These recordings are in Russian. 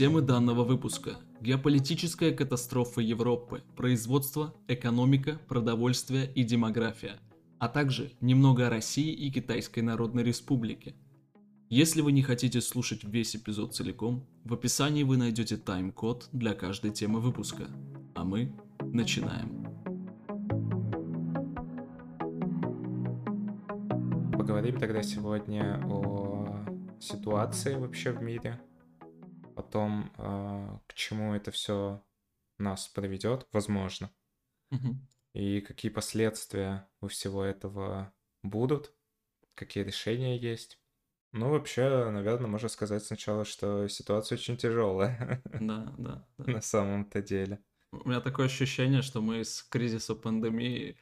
Темы данного выпуска. Геополитическая катастрофа Европы, производство, экономика, продовольствие и демография, а также немного о России и Китайской Народной Республике. Если вы не хотите слушать весь эпизод целиком, в описании вы найдете тайм-код для каждой темы выпуска. А мы начинаем. Поговорим тогда сегодня о ситуации вообще в мире, том, а, к чему это все нас приведет, возможно, Мгм. и какие последствия у всего этого будут, какие решения есть. Ну, вообще, наверное, можно сказать сначала, что ситуация очень тяжелая Да, да, да. на самом-то деле. У меня такое ощущение, что мы из кризиса пандемии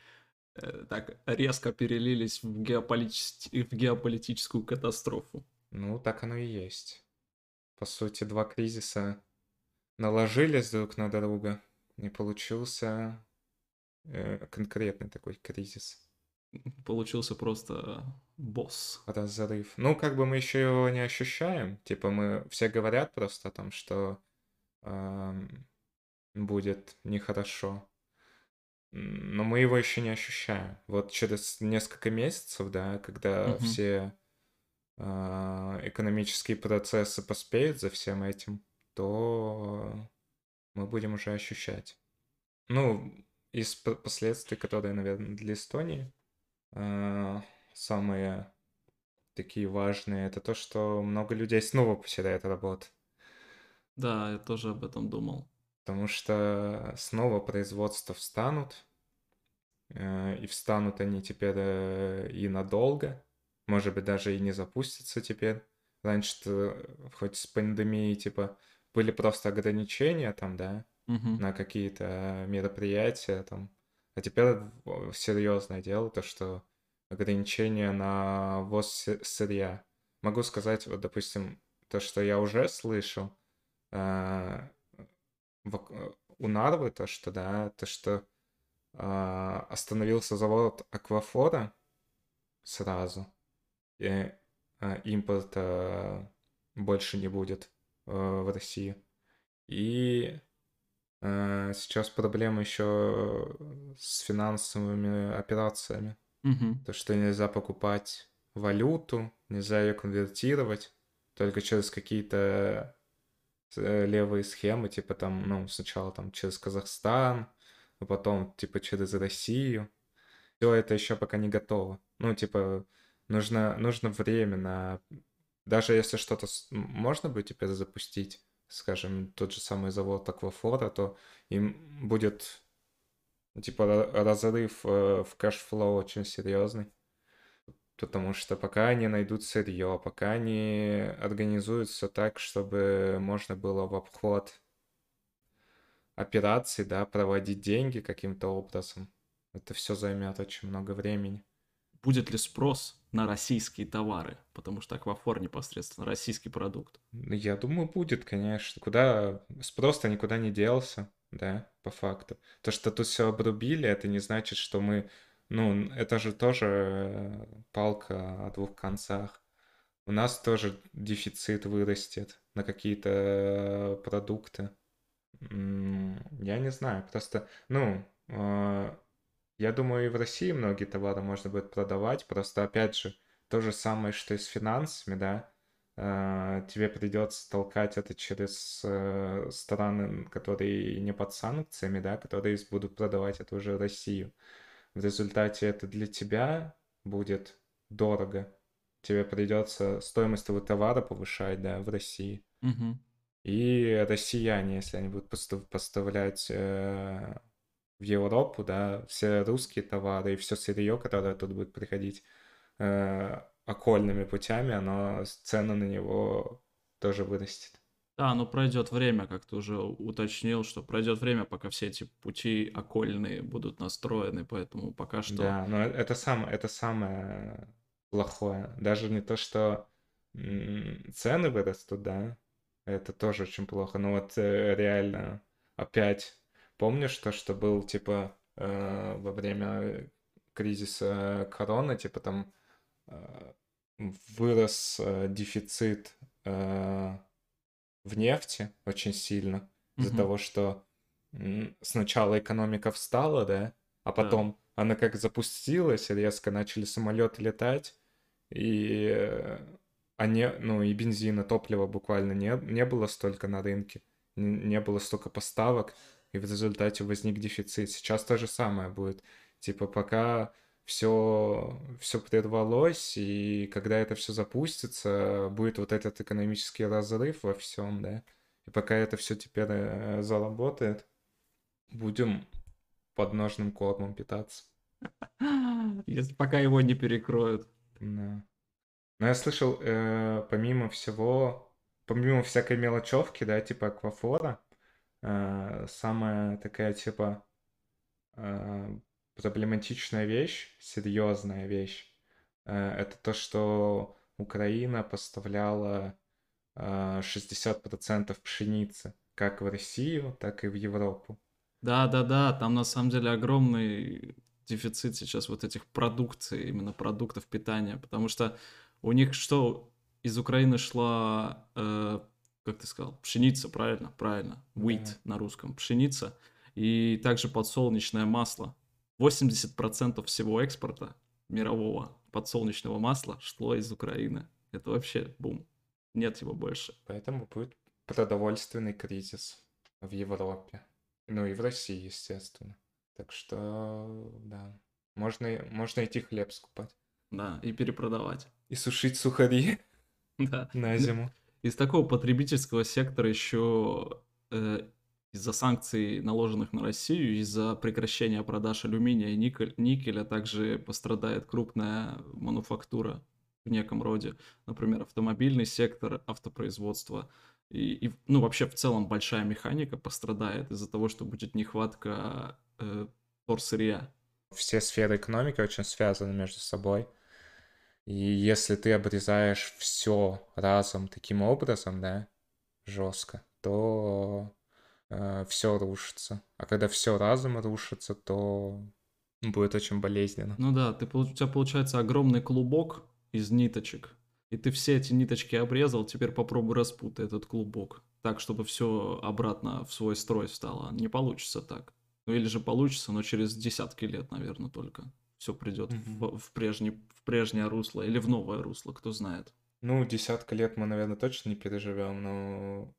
э, так резко перелились в, геополитич- в геополитическую катастрофу. Ну, так оно и есть. По сути, два кризиса наложились друг на друга, и получился э, конкретный такой кризис. Получился просто босс. разрыв. Ну, как бы мы еще его не ощущаем. Типа мы все говорят просто о том, что ам, будет нехорошо. Но мы его еще не ощущаем. Вот через несколько месяцев, да, когда Мгм. все экономические процессы поспеют за всем этим, то мы будем уже ощущать. Ну, из последствий, которые, наверное, для Эстонии, а, самые такие важные, это то, что много людей снова потеряют работу. Да, я тоже об этом думал. Потому что снова производства встанут, э, и встанут они теперь э, и надолго, может быть, даже и не запустятся теперь. Раньше хоть с пандемией, типа, были просто ограничения там, да, Мгм. на какие-то мероприятия там. А теперь в- серьезное дело, то что ограничения на ввоз сы- сырья. Могу сказать, вот, допустим, то, что я уже слышал а, в- у Нарвы, то, что, да, то, что а, остановился завод Аквафора сразу, и а, импорта больше не будет э, в России. И э, сейчас проблема еще с финансовыми операциями. Мгм. То, что нельзя покупать валюту, нельзя ее конвертировать, только через какие-то э, левые схемы, типа там, ну, сначала там через Казахстан, а потом типа через Россию. Все это еще пока не готово. Ну, типа, нужно, нужно время на... Даже если что-то можно будет теперь запустить, скажем, тот же самый завод Аквафора, то им будет, ну, типа, ра- разрыв э, в cash flow очень серьезный. Потому что пока они найдут сырье, пока они организуют все так, чтобы можно было в обход операций, да, проводить деньги каким-то образом, это все займет очень много времени. Будет ли спрос на российские товары? Потому что аквафор непосредственно российский продукт. Ну, Я думаю, будет, конечно. Куда спрос-то никуда не делся, да, по факту. То, что тут все обрубили, это не значит, что мы... Ну, это же тоже э, палка о двух концах. У нас тоже дефицит вырастет на какие-то э, продукты. Я не знаю, просто, ну, э, я думаю, и в России многие товары можно будет продавать, просто, опять же, то же самое, что и с финансами, да, э, тебе придется толкать это через э, страны, которые не под санкциями, да, которые будут продавать это уже Россию. В результате это для тебя будет дорого. Тебе придется стоимость твоего товара повышать, да, в России. Мгм. И россияне, если они будут постав- поставлять э, в Европу, да, все русские товары и все сырье, которое тут будет приходить э, окольными путями, оно, цены на него тоже вырастет. Да, но пройдет время, как ты уже уточнил, что пройдет время, пока все эти пути окольные будут настроены, поэтому пока что... Да, но это, сам, это самое плохое. Даже не то, что цены вырастут, да, это тоже очень плохо. Но вот э, реально опять помнишь то, что был типа э, во время кризиса короны, типа там э, вырос э, дефицит э, в нефти очень сильно из-за Мгм. того, что сначала экономика встала, да, а потом она как запустилась, резко начали самолеты летать, и э, а не, ну и бензина, топлива буквально не, не было столько на рынке, не, не было столько поставок, и в результате возник дефицит. Сейчас то же самое будет. Типа пока все, все прервалось, и когда это все запустится, будет вот этот экономический разрыв во всем, да. И пока это все теперь э, заработает, будем подножным кормом питаться. Если пока его не перекроют. Да. Но я слышал, э, помимо всего, помимо всякой мелочевки, да, типа аквафора, э, самая такая, типа, э, проблематичная вещь, серьезная вещь, э, это то, что Украина поставляла э, 60% пшеницы как в Россию, так и в Европу. Да-да-да, там на самом деле огромный дефицит сейчас вот этих продукций, именно продуктов питания, потому что у них что, из Украины шла, э, как ты сказал, пшеница, правильно? Правильно, wheat Да. на русском, пшеница, и также подсолнечное масло. 80% всего экспорта мирового подсолнечного масла шло из Украины. Это вообще бум. Нет его больше. Поэтому будет продовольственный кризис в Европе. Ну и в России, естественно. Так что, да. Можно, можно идти хлеб скупать. Да, и перепродавать. И сушить сухари Да. на зиму. Из такого потребительского сектора еще э, из-за санкций, наложенных на Россию, из-за прекращения продаж алюминия и никель- никеля также пострадает крупная мануфактура в неком роде. Например, автомобильный сектор, автопроизводство. И, и, ну, вообще, в целом, большая механика пострадает из-за того, что будет нехватка э, торсырья. Все сферы экономики очень связаны между собой. И если ты обрезаешь все разом таким образом, да, жестко, то все рушится. А когда все разом рушится, то будет очень болезненно. Ну да, ты, у тебя получается огромный клубок из ниточек, и ты все эти ниточки обрезал, теперь попробуй распутай этот клубок, так, чтобы все обратно в свой строй встало. Не получится так. Ну или же получится, но через десятки лет, наверное, только все придет Мгм. в, в, прежний, в прежнее русло или в новое русло, кто знает. Ну, десятка лет мы, наверное, точно не переживем, но,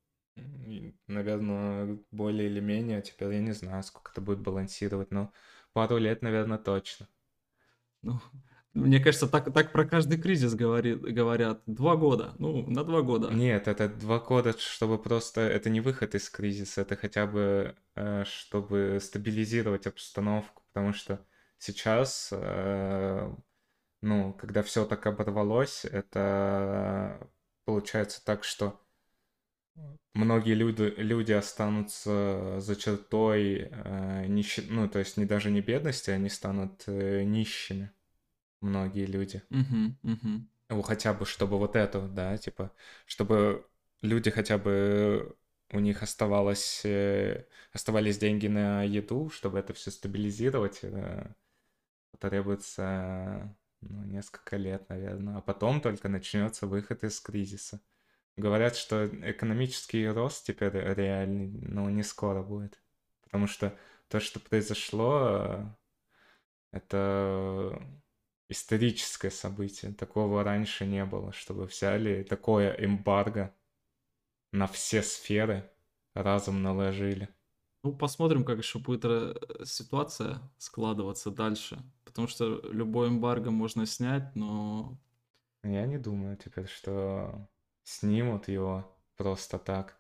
наверное, более или менее, теперь я не знаю, сколько это будет балансировать, но пару лет, наверное, точно. Ну, мне кажется, так, так про каждый кризис говорит, говорят. Два года. Ну, на два года. Нет, это два года, чтобы просто... Это не выход из кризиса, это хотя бы, э, чтобы стабилизировать обстановку, потому что сейчас, э, ну, когда все так оборвалось, это получается так, что многие люди, люди останутся за чертой э, нищи... ну, то есть не даже не бедности, они станут э, нищими. Многие люди. Мгм, мгм. Ну, хотя бы, чтобы вот это, да, типа, чтобы люди хотя бы у них оставалось, э, оставались деньги на еду, чтобы это все стабилизировать, э, потребуется ну, несколько лет, наверное, а потом только начнется выход из кризиса. Говорят, что экономический рост теперь реальный, но не скоро будет, потому что то, что произошло, это историческое событие. Такого раньше не было, чтобы взяли такое эмбарго на все сферы разом наложили. Ну, посмотрим, как еще будет э, ситуация складываться дальше. Потому что любой эмбарго можно снять, но Я не думаю теперь, что снимут его просто так.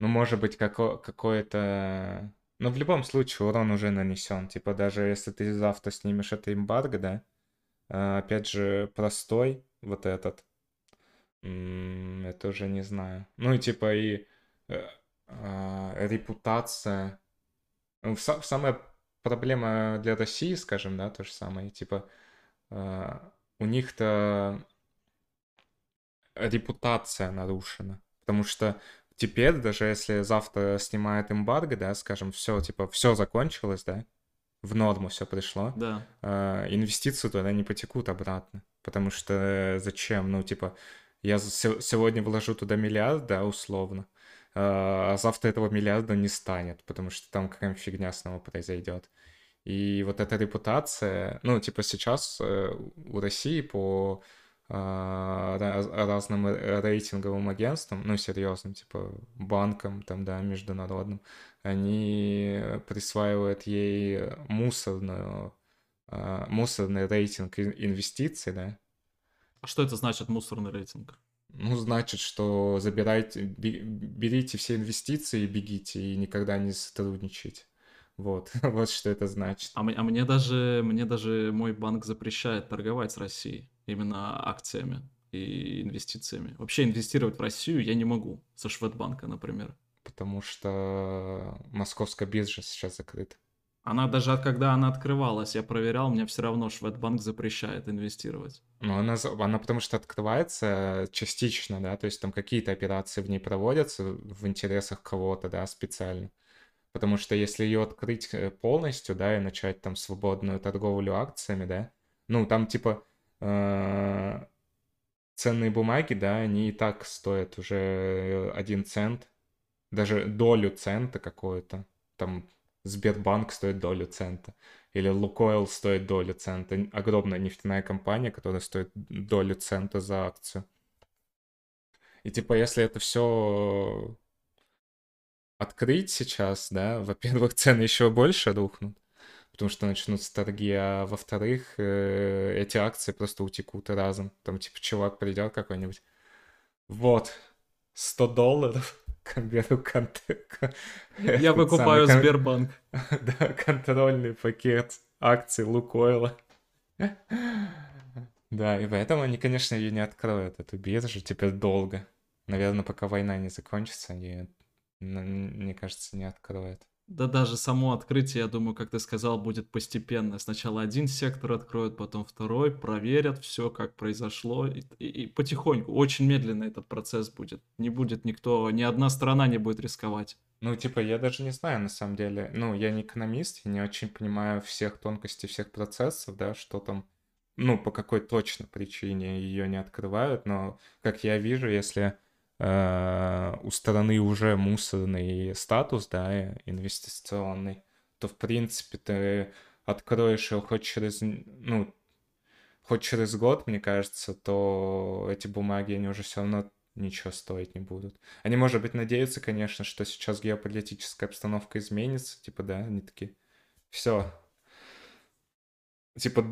Ну, может быть, како- какое-то... Но в любом случае урон уже нанесен. Типа, даже если ты завтра снимешь это эмбарго, да, а, опять же, простой вот этот, это уже не знаю. Ну, и типа, и э, а, репутация. Ну, са- самая проблема для России, скажем, да, то же самое, типа, а, у них-то репутация нарушена. Потому что теперь, даже если завтра снимает эмбарго, да, скажем, все, типа, все закончилось, да, в норму все пришло, да. а, инвестиции туда не потекут обратно. Потому что зачем? Ну, типа, я сегодня вложу туда миллиард, да, условно, а завтра этого миллиарда не станет, потому что там какая-нибудь фигня снова произойдет. И вот эта репутация, ну, типа сейчас э, у России по а, разным рейтинговым агентствам, ну, серьезным, типа банкам, там, да, международным, они присваивают ей мусорную, а, мусорный рейтинг инвестиций, да. А что это значит, мусорный рейтинг? Ну, значит, что забирайте, берите все инвестиции и бегите, и никогда не сотрудничайте. Вот, вот что это значит. А, а мне даже, мне даже мой банк запрещает торговать с Россией именно акциями и инвестициями. Вообще инвестировать в Россию я не могу со Шведбанка, например. Потому что московская биржа сейчас закрыта. Она даже когда она открывалась, я проверял, мне все равно Шведбанк запрещает инвестировать. Ну, она, она потому что открывается частично, да, то есть там какие-то операции в ней проводятся в интересах кого-то, да, специально. Потому что если ее открыть э, полностью, да, и начать там свободную торговлю акциями, да, ну, там типа э, ценные бумаги, да, они и так стоят уже один цент, даже долю цента какую-то, там Сбербанк стоит долю цента, или Лукойл стоит долю цента, огромная нефтяная компания, которая стоит долю цента за акцию. И типа, если это все открыть сейчас, да, во-первых, цены еще больше рухнут, потому что начнутся торги, а во-вторых, э, эти акции просто утекут разом. Там, типа, чувак придет какой-нибудь, вот, 100 долларов, конт... Я покупаю самый, Сбербанк. Да, контрольный пакет акций Лукойла. Да, и поэтому они, конечно, ее не откроют, эту биржу, теперь долго. Наверное, пока война не закончится, они, мне кажется, не откроют. Да даже само открытие, я думаю, как ты сказал, будет постепенно. Сначала один сектор откроют, потом второй, проверят все, как произошло, и, и, и потихоньку, очень медленно этот процесс будет. Не будет никто, ни одна страна не будет рисковать. Ну, типа, я даже не знаю, на самом деле. Ну, я не экономист, я не очень понимаю всех тонкостей всех процессов, да, что там, ну, по какой точно причине ее не открывают, но, как я вижу, если Э, у стороны уже мусорный статус, да, инвестиционный, то, в принципе, ты откроешь его хоть через, ну, хоть через год, мне кажется, то эти бумаги, они уже все равно ничего стоить не будут. Они, может быть, надеются, конечно, что сейчас геополитическая обстановка изменится, типа, да, они такие, все, типа,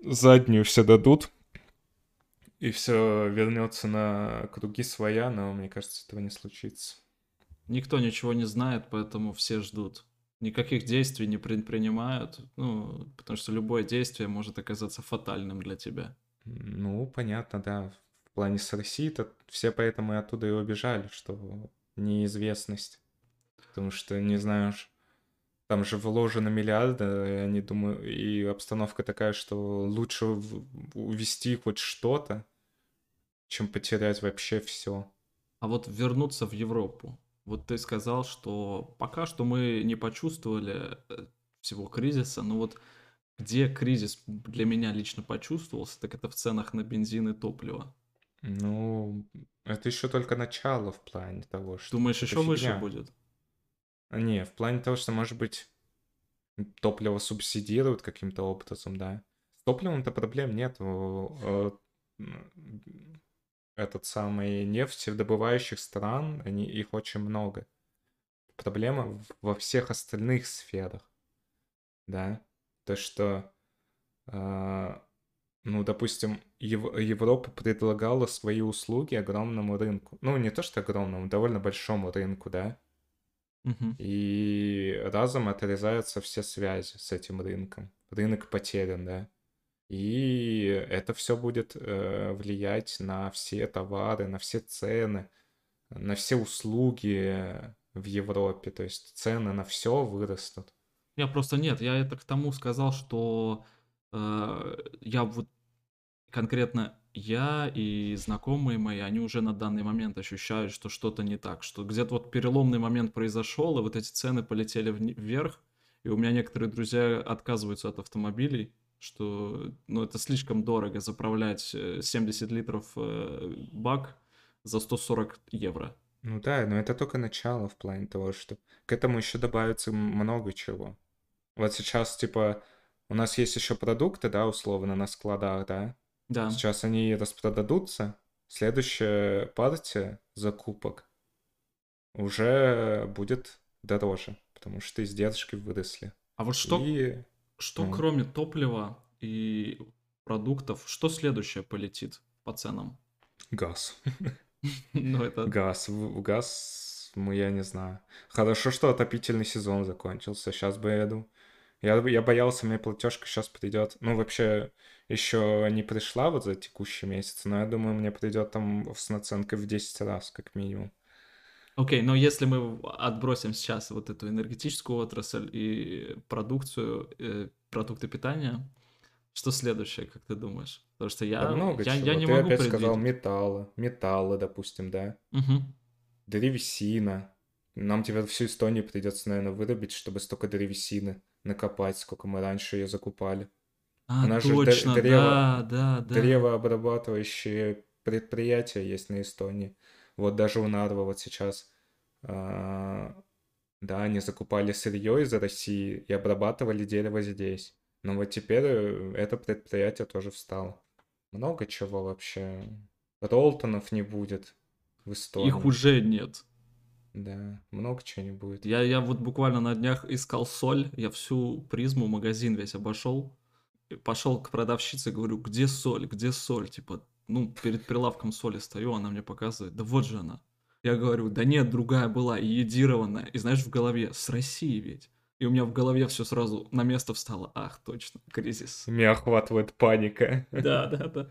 заднюю все дадут, и все вернется на круги своя, но мне кажется, этого не случится. Никто ничего не знает, поэтому все ждут. Никаких действий не предпринимают, ну, потому что любое действие может оказаться фатальным для тебя. Ну, понятно, да. В плане с Россией-то все поэтому и оттуда и убежали, что неизвестность. Потому что не знаешь, там же вложено миллиарды, и они думают, и обстановка такая, что лучше увести хоть что-то, чем потерять вообще все. А вот вернуться в Европу. Вот ты сказал, что пока что мы не почувствовали э, всего кризиса, но вот где кризис для меня лично почувствовался, так это в ценах на бензин и топливо. Ну, это еще только начало в плане того, что... Думаешь, еще фигня. выше будет? А, не, в плане того, что, может быть, топливо субсидируют каким-то образом, да. С топливом-то проблем нет этот самый нефтедобывающих стран, они, их очень много. Проблема во всех остальных сферах, да, то что, э, ну, допустим, Ев- Европа предлагала свои услуги огромному рынку, ну, не то что огромному, довольно большому рынку, да, угу. и разом отрезаются все связи с этим рынком, рынок потерян, да, и это все будет э, влиять на все товары, на все цены, на все услуги в Европе. То есть цены на все вырастут. Я просто нет, я это к тому сказал, что э, я вот конкретно я и знакомые мои, они уже на данный момент ощущают, что что-то не так, что где-то вот переломный момент произошел, и вот эти цены полетели вверх, и у меня некоторые друзья отказываются от автомобилей, что ну, это слишком дорого заправлять 70 э, литров э, бак за 140 евро. Ну да, но это только начало в плане того, что к этому еще добавится много чего. Вот сейчас, типа, у нас есть еще продукты, да, условно, на складах, да? Да. Сейчас они распродадутся. Следующая партия закупок уже будет дороже, потому что издержки выросли. А вот что, И, что ну, кроме топлива и продуктов, что следующее полетит по ценам? газ. Ну, это... Газ. Газ, ну, я не знаю. Хорошо, что отопительный сезон закончился. Сейчас бы я думал. Я, я боялся, мне платежка сейчас придет. Ну, вообще, еще не пришла вот за текущий месяц, но я думаю, мне придет там с наценкой в 10 раз, как минимум. Окей, но если мы отбросим сейчас вот эту энергетическую отрасль и продукцию, э, продукты питания, что следующее, как ты думаешь? Потому что Да я, много я, чего. я не Ты могу опять сказал предвидеть. металлы. Металлы, допустим, да. Мгм. Древесина. Нам теперь всю Эстонию придется, наверное, вырубить, чтобы столько древесины накопать, сколько мы раньше ее закупали. А, У нас же дре- точно, древо, да, да, да. древообрабатывающие предприятия есть на Эстонии. Вот даже у Нарва вот сейчас, а, да, они закупали сырье из России и обрабатывали дерево здесь. Но вот теперь э, это предприятие тоже встало. Много чего вообще. Ролтонов не будет в Эстонии. Их уже нет. Да, много чего не будет. Я, я вот буквально на днях искал соль, я всю призму, магазин весь обошел, пошел к продавщице, говорю, где соль, где соль, типа, ну, перед прилавком соли стою, она мне показывает, да вот же она. Я говорю, да нет, другая была, и едированная, и знаешь, в голове, с России ведь. И у меня в голове все сразу на место встало, ах, точно, кризис. Меня охватывает паника. Да, да, да.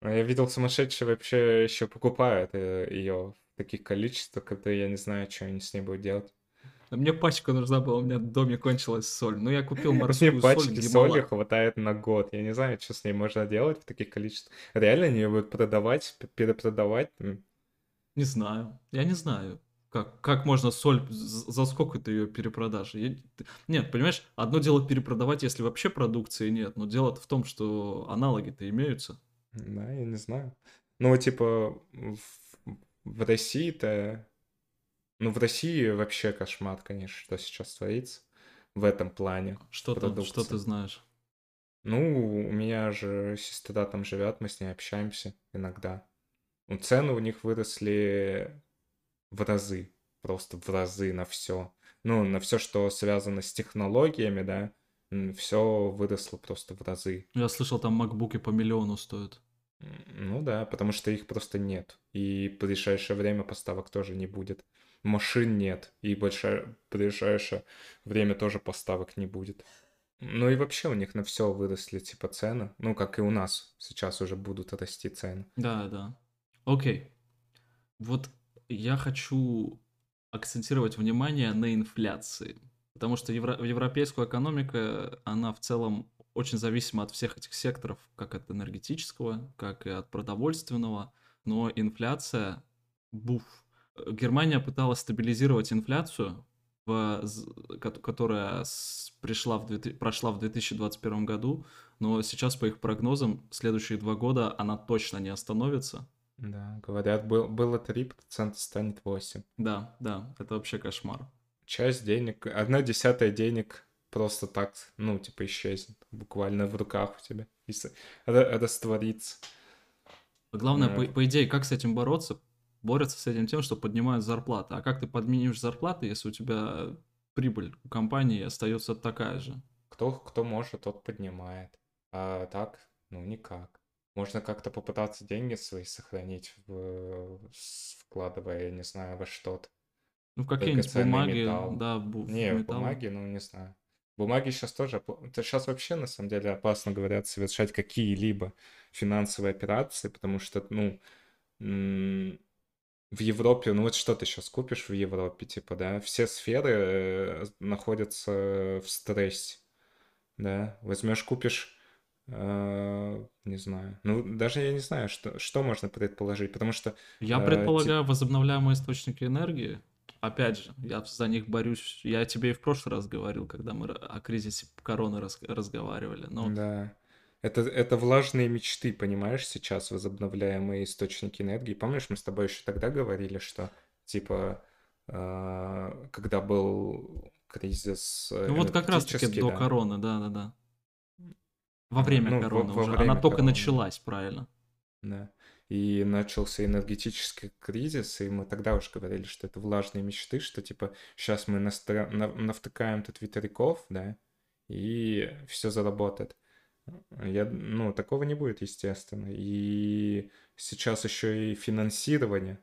А Я видел, сумасшедшие вообще еще покупают ее в таких количествах, когда я не знаю, что они с ней будут делать. А Мне пачка нужна была, у меня в доме кончилась соль. Ну, я купил Мне морскую соль, пачки соли хватает на год. Я не знаю, что с ней можно делать в таких количествах. Реально они ее будут продавать, перепродавать? Не знаю. Я не знаю. Как, как можно соль, за сколько ты ее перепродашь? Я- Нет, понимаешь, одно дело перепродавать, если вообще продукции нет, но дело в том, что аналоги-то имеются. Да, я не знаю. Ну, типа, в, в России-то... Ну, в России вообще кошмар, конечно, что сейчас творится в этом плане. Что там, что ты знаешь? Ну, у меня же сестра там живет, мы с ней общаемся иногда. Ну, цены у них выросли в разы, просто в разы на все. Ну, на все, что связано с технологиями, да, все выросло просто в разы. Я слышал, там макбуки по миллиону стоят. Ну да, потому что их просто нет. И в ближайшее время поставок тоже не будет. Машин нет. И большое, в ближайшее время тоже поставок не будет. Ну и вообще у них на все выросли типа цены. Ну, как и у нас. Сейчас уже будут расти цены. Да, да. Окей. Вот я хочу акцентировать внимание на инфляции. Потому что евро- европейская экономика, она в целом очень зависима от всех этих секторов, как от энергетического, как и от продовольственного. Но инфляция, буф. Э, Германия пыталась стабилизировать инфляцию, в которая с- пришла в, 2000 прошла в 2021 году, но сейчас, по их прогнозам, следующие два года она точно не остановится. Да, говорят, был, было 3%, станет 8%. Да, да, это вообще кошмар. Часть денег, одна десятая денег просто так, ну, типа, исчезнет. Буквально в руках у тебя. И растворится. Главное, Да. по, по идее, как с этим бороться? Борются с этим тем, что поднимают зарплаты. А как ты подменишь зарплаты, если у тебя прибыль у компании остается такая же? Кто, кто может, тот поднимает. А так, ну, никак. Можно как-то попытаться деньги свои сохранить, в, вкладывая, я не знаю, во что-то. Ну, в какие-нибудь бумаги, металл. да, бу- Не, в металл. бумаге, ну, не знаю. Бумаги сейчас тоже... Это сейчас вообще, на самом деле, опасно, говорят, совершать какие-либо финансовые операции, потому что, ну, в Европе, ну вот что ты сейчас купишь в Европе, типа, да, все сферы э, находятся в стрессе, да, возьмешь, купишь, э, не знаю, ну, даже я не знаю, что, что можно предположить, потому что Я э, предполагаю возобновляемые источники энергии. Опять же, я за них борюсь. Я тебе и в прошлый раз говорил, когда мы о кризисе короны рас- разговаривали. Но Да. Это, это влажные мечты, понимаешь, сейчас возобновляемые источники энергии. Помнишь, мы с тобой еще тогда говорили, что типа э, когда был кризис Ну вот как раз таки энергетический, до да, короны, да-да-да. Во время ну, во, короны во уже. время Она только короны, началась, правильно. да. И начался энергетический кризис, и мы тогда уже говорили, что это влажные мечты, что типа сейчас мы настро... на- навтыкаем тут ветряков, да, и все заработает. Я, ну, такого не будет, естественно. И сейчас еще и финансирование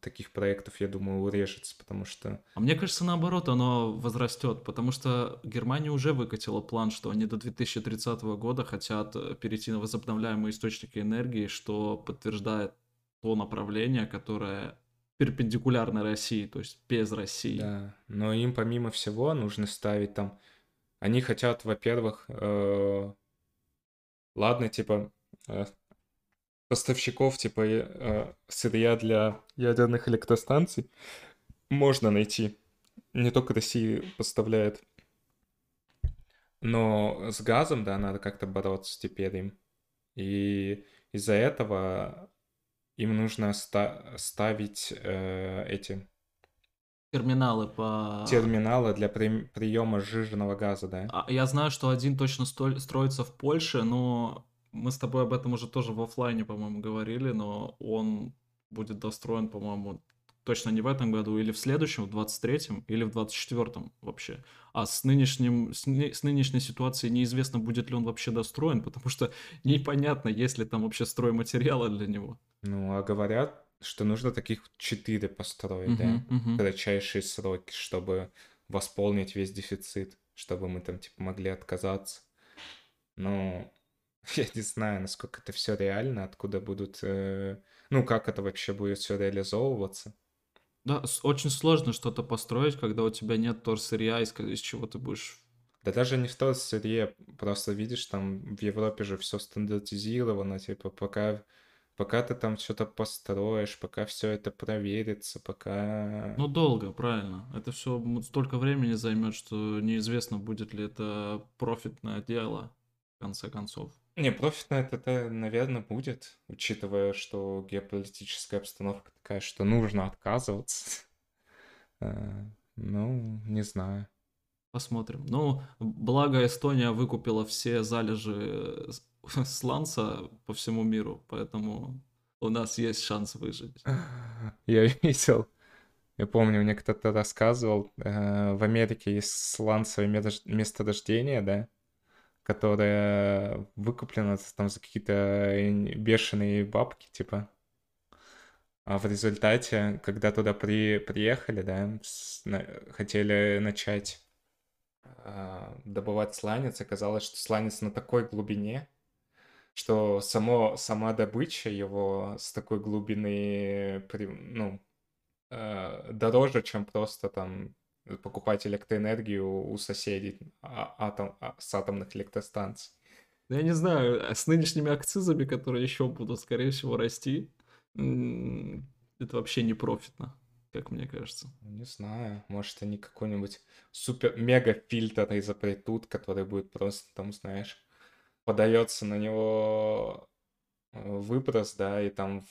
таких проектов, я думаю, урежется, потому что... А мне кажется, наоборот, оно возрастет, потому что Германия уже выкатила план, что они до 2030 года хотят э, перейти на возобновляемые источники энергии, что подтверждает то направление, которое перпендикулярно России, то есть без России. Да, но им помимо всего нужно ставить там... Они хотят, во-первых, э, ладно, типа, э, поставщиков, типа, э, сырья для ядерных электростанций можно найти. Не только Россия поставляет. Но с газом, да, надо как-то бороться теперь им. И из-за этого им нужно ста- ставить э, эти Терминалы по... терминалы для при- приема сжиженного газа, да. А, Я знаю, что один точно столь- строится в Польше, но мы с тобой об этом уже тоже в оффлайне, по-моему, говорили, но он будет достроен, по-моему, точно не в этом году, или в следующем, в 23-м, или в 24-м вообще. А с нынешним, с, ны- с нынешней ситуацией неизвестно, будет ли он вообще достроен, потому что непонятно, есть ли там вообще стройматериалы для него. Ну, а говорят, что нужно таких четыре построить, да, Мгм, мгм. в кратчайшие сроки, чтобы восполнить весь дефицит, чтобы мы там, типа, могли отказаться. Но я не знаю, насколько это все реально, откуда будут... э, Ну, как это вообще будет все реализовываться. Да, очень сложно что-то построить, когда у тебя нет торсырья, из, из чего ты будешь... Да даже не в том сырье, просто видишь, там в Европе же все стандартизировано, типа, пока, пока ты там что-то построишь, пока все это проверится, пока... Ну, долго, правильно. Это все столько времени займет, что неизвестно, будет ли это профитное дело, в конце концов. Не, профитно это, наверное, будет, учитывая, что геополитическая обстановка такая, что нужно отказываться. Э, Ну, не знаю. Посмотрим. Ну, благо Эстония выкупила все залежи с- сланца по всему миру, поэтому у нас есть шанс выжить. Я видел, я помню, мне кто-то рассказывал, э, в Америке есть сланцевое медож- месторождение, да, которое выкуплено там за какие-то э, бешеные бабки, типа. А в результате, когда туда при, приехали, да, с- на- хотели начать а, добывать сланец, оказалось, что сланец на такой глубине, что само, сама добыча его с такой глубины, ну, э, дороже, чем просто там покупать электроэнергию у соседей а- атом, а- с атомных электростанций. Ну, Я не знаю, а с нынешними акцизами, которые еще будут, скорее всего, расти, это вообще не профитно, как мне кажется. Ну, Не знаю, может они какой-нибудь супер-мега-фильтр изобретут, который будет просто там, знаешь, подается на него э, выброс, да, и там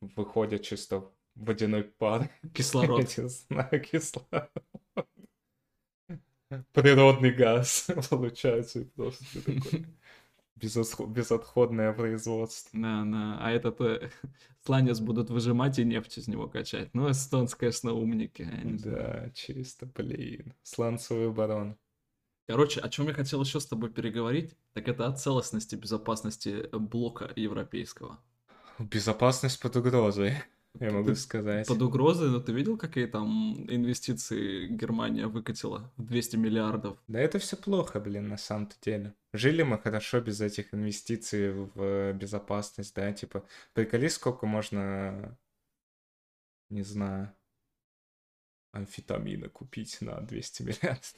выходит чисто водяной пар. Кислород. Я не знаю, кислород. Природный газ получается, и просто такой безотходное производство. Да, да. А этот э, сланец будут выжимать и нефть из него качать. Ну, эстонцы, конечно, умники. не знаю. Да, чисто, блин. Сланцевый барон. Короче, о чем я хотел еще с тобой переговорить, так это о целостности безопасности блока европейского. Безопасность под угрозой, я могу сказать. Под угрозой, но ты видел, какие там инвестиции Германия выкатила в 200 миллиардов? Да это все плохо, блин, на самом-то деле. Жили мы хорошо без этих инвестиций в безопасность, да, типа, приколи, сколько можно, не знаю, амфетамина купить на 200 миллиардов.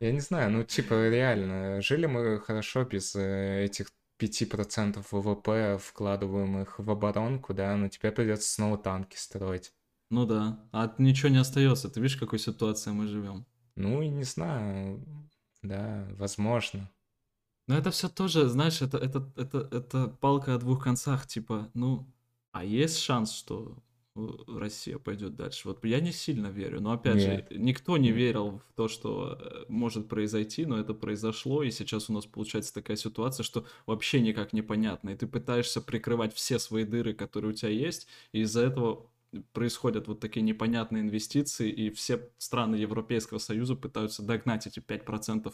Я не знаю, ну, типа, реально, жили мы хорошо без э, этих 5% ВВП, вкладываемых в оборонку, да, но теперь придется снова танки строить. Ну да, а ничего не остается. Ты видишь, в какой ситуации мы живем? Ну, и не знаю, да, возможно. Но это все тоже, знаешь, это, это, это, это палка о двух концах, типа, ну, а есть шанс, что Россия пойдет дальше? Вот я не сильно верю, но опять Нет. же, никто не верил в то, что э, может произойти, но это произошло, и сейчас у нас получается такая ситуация, что вообще никак непонятно, и ты пытаешься прикрывать все свои дыры, которые у тебя есть, и из-за этого происходят вот такие непонятные инвестиции, и все страны Европейского Союза пытаются догнать эти 5%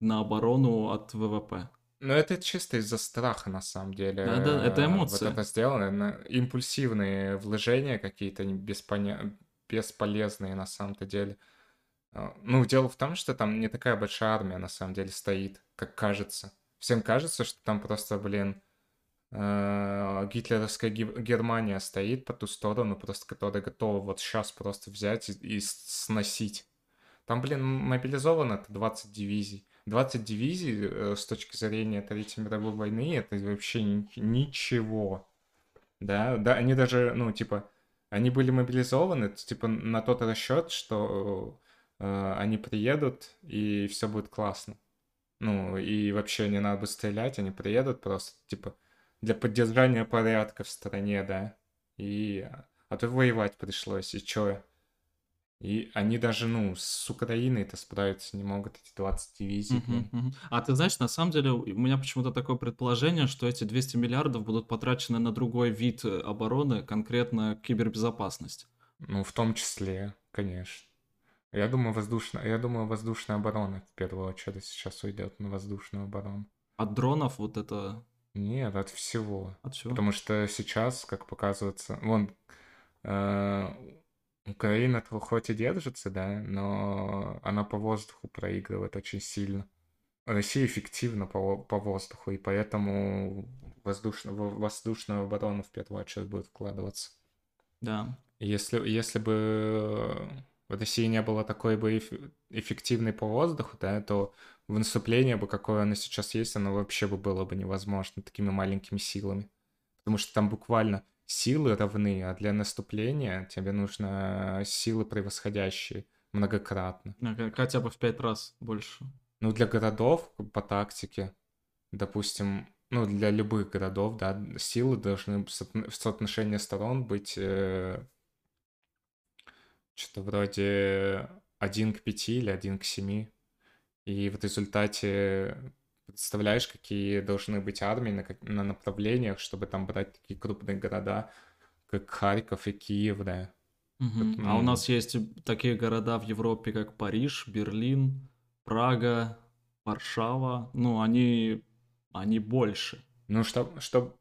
на оборону от ВВП. Ну, это чисто из-за страха, на самом деле. Да, да, это э, эмоции. Вот это сделано. Импульсивные вложения какие-то беспоня... бесполезные на самом-то деле. А, Ну, дело в том, что там не такая большая армия на самом деле стоит, как кажется. Всем кажется, что там просто, блин, э, гитлеровская Ги- Германия стоит по ту сторону, просто которая готова вот сейчас просто взять и, и сносить. Там, блин, мобилизовано это 20 дивизий. 20 дивизий э, с точки зрения Третьей мировой войны это вообще ни- ничего. Да, да, они даже, ну, типа, они были мобилизованы, типа, на тот расчет, что э, они приедут и все будет классно. Ну, и вообще не надо бы стрелять, они приедут просто, типа, для поддержания порядка в стране, да. И, а то воевать пришлось, и чё? И они даже, ну, с Украиной-то справиться не могут, эти 20 дивизий, блин. мгм. А ты знаешь, на самом деле у меня почему-то такое предположение, что эти 200 миллиардов будут потрачены на другой вид э, обороны, конкретно кибербезопасность. Ну, в том числе, конечно. Я думаю, воздушная, я думаю, воздушная оборона в первую очередь сейчас уйдет на воздушную оборону. От дронов вот это Нет, от всего. от всего. Потому что сейчас, как показывается, вон, э, Украина-то хоть и держится, да, но она по воздуху проигрывает очень сильно. Россия эффективна по, по воздуху, и поэтому воздушно, воздушную оборону в первую очередь будет вкладываться. Да. Если, если бы в России не было такой бы эф- эффективной по воздуху, да, то в наступление бы, какое оно сейчас есть, оно вообще бы было бы невозможно такими маленькими силами. Потому что там буквально силы равны, а для наступления тебе нужно силы превосходящие многократно. Хотя бы в пять раз больше. Ну, для городов по тактике, допустим, ну, для любых городов, да, силы должны в соотношении сторон быть э, что-то вроде 1 к 5 или 1 к 7. И в результате представляешь, какие должны быть армии на, на направлениях, чтобы там брать такие крупные города, как Харьков и Киев, да. Мгм. Вот, А у м. нас есть такие города в Европе, как Париж, Берлин, Прага, Варшава. Ну, они, они больше. Ну, что, что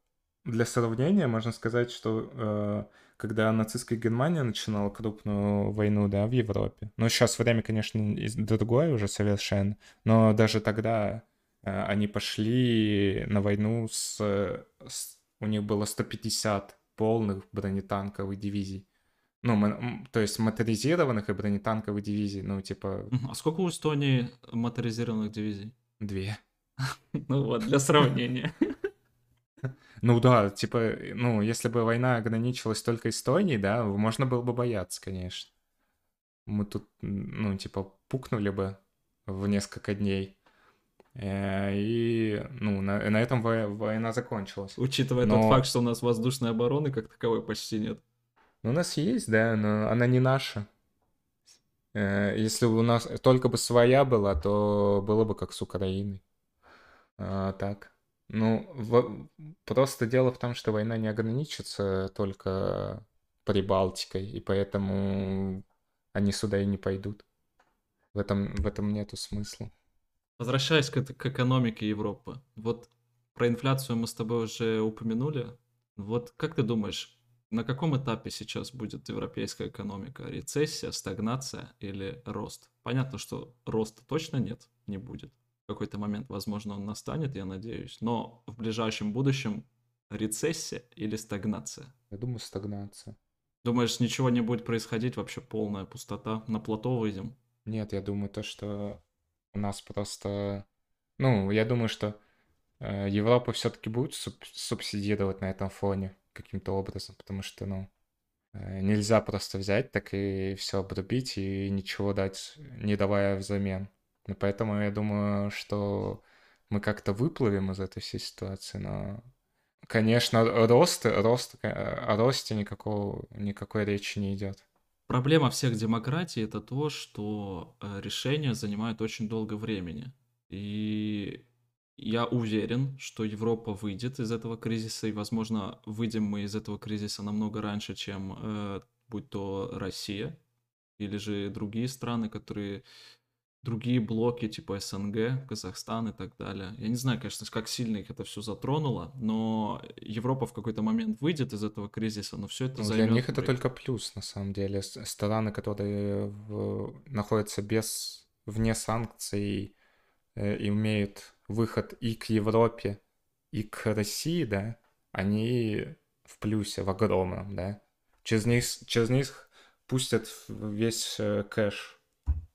для сравнения можно сказать, что э, когда нацистская Германия начинала крупную войну, да, в Европе, ну, сейчас время, конечно, другое уже совершенно, но даже тогда они пошли на войну с, с- У них было 150 полных бронетанковых дивизий. Ну, то есть моторизированных и бронетанковых дивизий, ну, типа. А сколько у Эстонии моторизированных дивизий? две. Ну вот, для сравнения. Ну да, типа, ну, если бы война ограничилась только Эстонией, да, можно было бы бояться, конечно. Мы тут, ну, типа, пукнули бы в несколько дней. Э, И, ну, на, на этом во- война закончилась. Учитывая Но- тот факт, что у нас воздушной обороны как таковой почти нет. Ну, у нас есть, да, но она не наша. Э, Если бы у нас только бы своя была, то было бы как с Украиной. А, так. Ну, в- просто дело в том, что война не ограничится только Прибалтикой, и поэтому они сюда и не пойдут. В этом, в этом нету смысла. Возвращаясь к, к экономике Европы, вот про инфляцию мы с тобой уже упомянули. Вот как ты думаешь, на каком этапе сейчас будет европейская экономика? Рецессия, стагнация или рост? Понятно, что роста точно нет, не будет. В какой-то момент, возможно, он настанет, я надеюсь. Но в ближайшем будущем рецессия или стагнация? Я думаю, стагнация. Думаешь, ничего не будет происходить, вообще полная пустота, на плато выйдем? Нет, я думаю, то, что у нас просто... Ну, я думаю, что э, Европа все-таки будет суб- субсидировать на этом фоне каким-то образом, потому что, ну, э, нельзя просто взять так и все обрубить и ничего дать, не давая взамен. И поэтому я думаю, что мы как-то выплывем из этой всей ситуации, но, конечно, рост, рост, э, о росте никакого, никакой речи не идет. Проблема всех демократий это то, что э, решения занимают очень долго времени. И я уверен, что Европа выйдет из этого кризиса, и, возможно, выйдем мы из этого кризиса намного раньше, чем э, будь то Россия или же другие страны, которые другие блоки типа СНГ, Казахстан и так далее. Я не знаю, конечно, как сильно их это все затронуло, но Европа в какой-то момент выйдет из этого кризиса, но все это ну, займет. Для них это только плюс, на самом деле. Страны, которые в... находятся без вне санкций э, имеют выход и к Европе, и к России, да, они в плюсе, в огромном, да. Через них, через них пустят весь э, кэш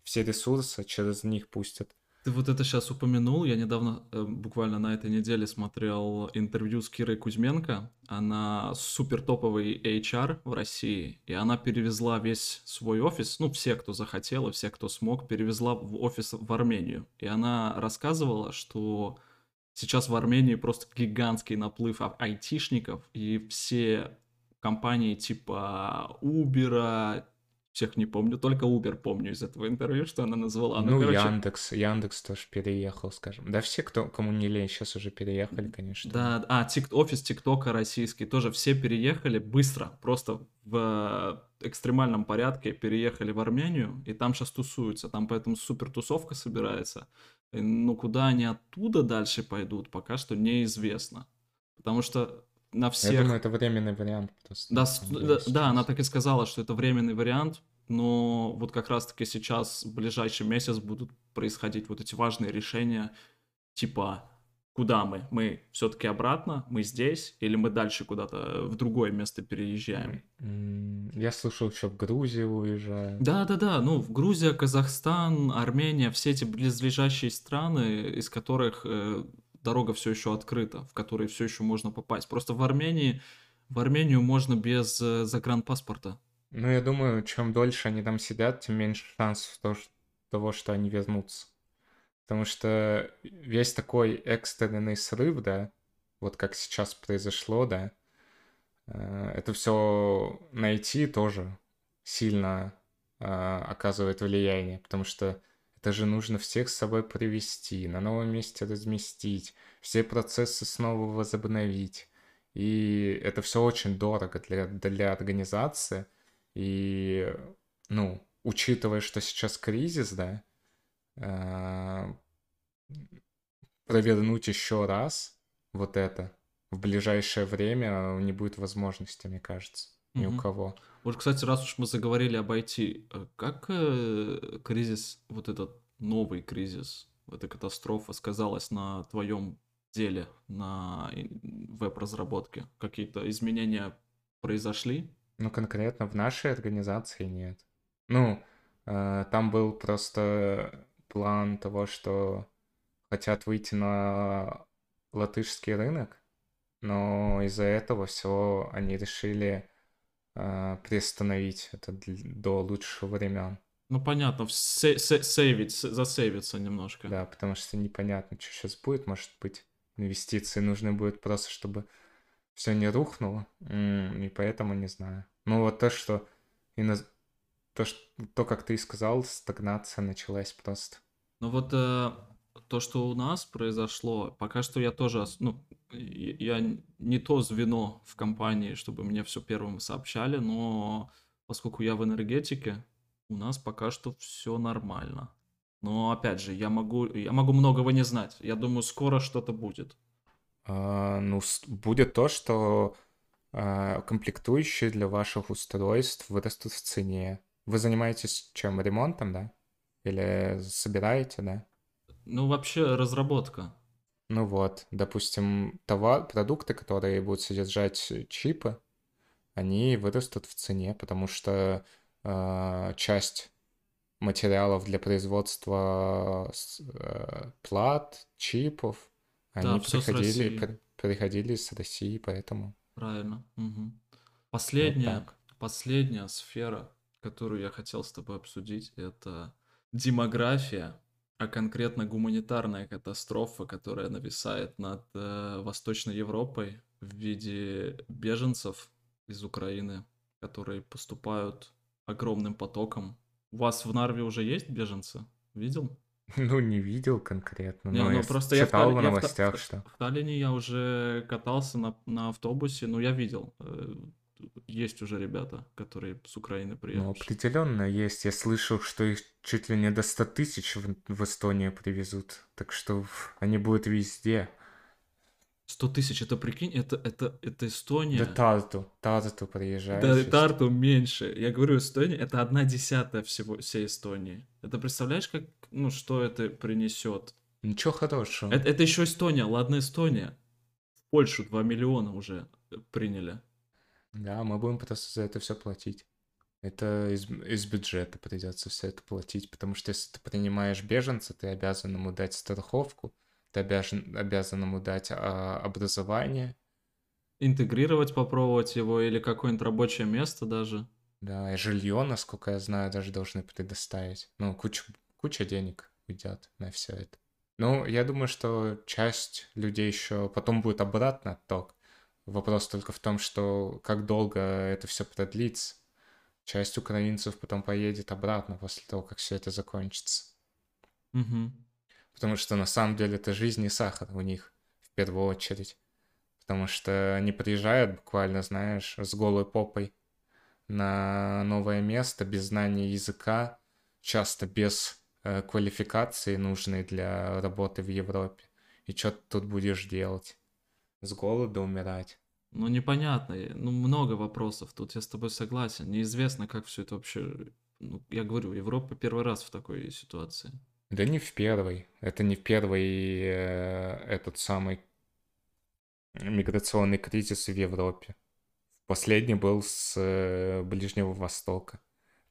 все ресурсы через них пустят. Ты вот это сейчас упомянул. Я недавно, э, буквально на этой неделе, смотрел интервью с Кирой Кузьменко. Она супер топовый HR в России, и она перевезла весь свой офис, ну, все, кто захотел, все, кто смог, перевезла в офис в Армению. И она рассказывала, что сейчас в Армении просто гигантский наплыв айтишников, и все компании типа Uber, всех не помню, только Uber помню из этого интервью, что она назвала. Ну, ну короче... Яндекс, Яндекс тоже переехал, скажем. Да все, кто, кому не лень, сейчас уже переехали, конечно. Да, а, тик, офис ТикТока российский, тоже все переехали быстро, просто в экстремальном порядке переехали в Армению, и там сейчас тусуются, там поэтому супер тусовка собирается. И, ну, куда они оттуда дальше пойдут, пока что неизвестно. Потому что на всех... Я думаю, это временный вариант. Просто, да, да, да, она так и сказала, что это временный вариант, но вот как раз-таки сейчас, в ближайший месяц будут происходить вот эти важные решения, типа, куда мы? Мы все-таки обратно, мы здесь, или мы дальше куда-то в другое место переезжаем? Я слышал, что в Грузию уезжают. Да-да-да, ну, в Грузия, Казахстан, Армения, все эти близлежащие страны, из которых э, дорога все еще открыта, в которой все еще можно попасть. Просто в Армении, в Армению можно без э, загранпаспорта. Ну, я думаю, чем дольше они там сидят, тем меньше шансов того, что они вернутся. Потому что весь такой экстренный срыв, да, вот как сейчас произошло, да, э, это все найти тоже сильно э, оказывает влияние, потому что это же нужно всех с собой привести, на новом месте разместить, все процессы снова возобновить. И это все очень дорого для, для организации. И, ну, учитывая, что сейчас кризис, да, э, провернуть еще раз вот это в ближайшее время не будет возможности, мне кажется, ни угу. у кого. Вот, кстати, раз уж мы заговорили об IT, э, как э, кризис, вот этот новый кризис, эта катастрофа сказалась на твоем деле, на веб-разработке? Какие-то изменения произошли? Ну, конкретно в нашей организации нет. Ну, э, там был просто план того, что хотят выйти на латышский рынок, но из-за этого все они решили э, приостановить это до лучших времен. Ну понятно, сейвить, засейвиться немножко. Да, потому что непонятно, что сейчас будет. Может быть, инвестиции нужны будут просто, чтобы все не рухнуло. И поэтому не знаю. Ну вот то, что и на... то, что... то, как ты и сказал, стагнация началась просто. Ну вот э, то, что у нас произошло, пока что я тоже, ну, я не то звено в компании, чтобы мне все первым сообщали, но поскольку я в энергетике, у нас пока что все нормально. Но опять же, я могу, я могу многого не знать. Я думаю, скоро что-то будет. А, ну, будет то, что а, комплектующие для ваших устройств вырастут в цене. Вы занимаетесь чем? Ремонтом, да? Или собираете, да? Ну, вообще разработка. Ну вот, допустим, товар, продукты, которые будут содержать чипы, они вырастут в цене, потому что э, часть материалов для производства э, плат, чипов, они да, приходили, при, приходили с России, поэтому. Правильно. Угу. Последняя, вот последняя сфера, которую я хотел с тобой обсудить, это демография а конкретно гуманитарная катастрофа, которая нависает над э, Восточной Европой в виде беженцев из Украины, которые поступают огромным потоком. У вас в Нарве уже есть беженцы? Видел? Ну, не видел конкретно, Не, но ну я просто я в, читал в я в Та- новостях, в- что... в Таллине я уже катался на, на автобусе, ну я видел. Есть уже ребята, которые с Украины Ну, приехали. определенно есть. Я слышал, что их чуть ли не до 100 тысяч в, в Эстонию привезут. Так что они будут везде. 100 тысяч, это прикинь, это, это, это Эстония. Да Тарту. Тарту приезжаешь. Да, Тарту меньше. Я говорю, Эстония это одна десятая всего всей Эстонии. Это представляешь, как, ну, что это принесет? Ничего хорошего. Это, это еще Эстония, ладно, Эстония. В Польшу 2 миллиона уже приняли. Да, мы будем просто за это все платить. Это из, из бюджета придется все это платить, потому что если ты принимаешь беженца, ты обязан ему дать страховку, ты обязан, обязан ему дать а, образование, Интегрировать, попробовать его или какое-нибудь рабочее место даже. да, и жилье, насколько я знаю, даже должны предоставить. Ну, куча, куча денег уйдет на все это. Ну, я думаю, что часть людей еще потом будет обратно отток. Вопрос только в том, что как долго это все продлится. Часть украинцев потом поедет обратно после того, как все это закончится. Мгм. Потому что на самом деле это жизнь и сахар у них в первую очередь. Потому что они приезжают буквально, знаешь, с голой попой на новое место, без знания языка, часто без э, квалификации, нужной для работы в Европе. И что ты тут будешь делать? С голода умирать? Ну, непонятно. Ну, много вопросов. Тут я с тобой согласен. Неизвестно, как все это вообще... Ну, я говорю, Европа первый раз в такой ситуации. Да не в первый. Это не в первый э, этот самый миграционный кризис в Европе. Последний был с э, Ближнего Востока.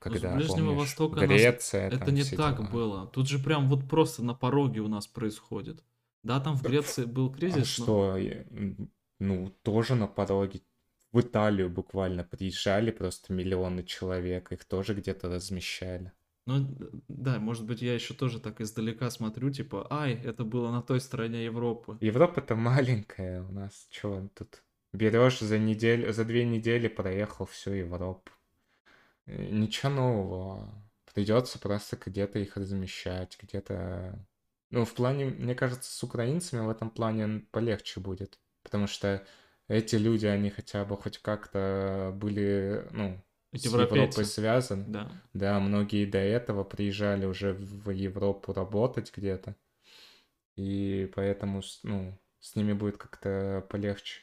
Ну, с Когда, Ближнего помнишь, Востока нас- Греция, Это там не так дела. было. Тут же прям вот просто на пороге у нас происходит. Да, там в Греции был А кризис, но... что, ну, тоже на пороге. В Италию буквально приезжали просто миллионы человек, их тоже где-то размещали. Ну, да, может быть, я еще тоже так издалека смотрю, типа, ай, это было на той стороне Европы. Европа-то маленькая у нас, чё тут? Берешь за неделю, за две недели проехал всю Европу. Э, Ничего нового. Придется просто где-то их размещать, где-то... Ну, в плане, мне кажется, с украинцами в этом плане полегче будет. Потому что эти люди, они хотя бы хоть как-то были, ну, с Европейцы. Европой связаны. Да. Да, многие до этого приезжали уже в Европу работать где-то. И поэтому, с- ну, с ними будет как-то полегче,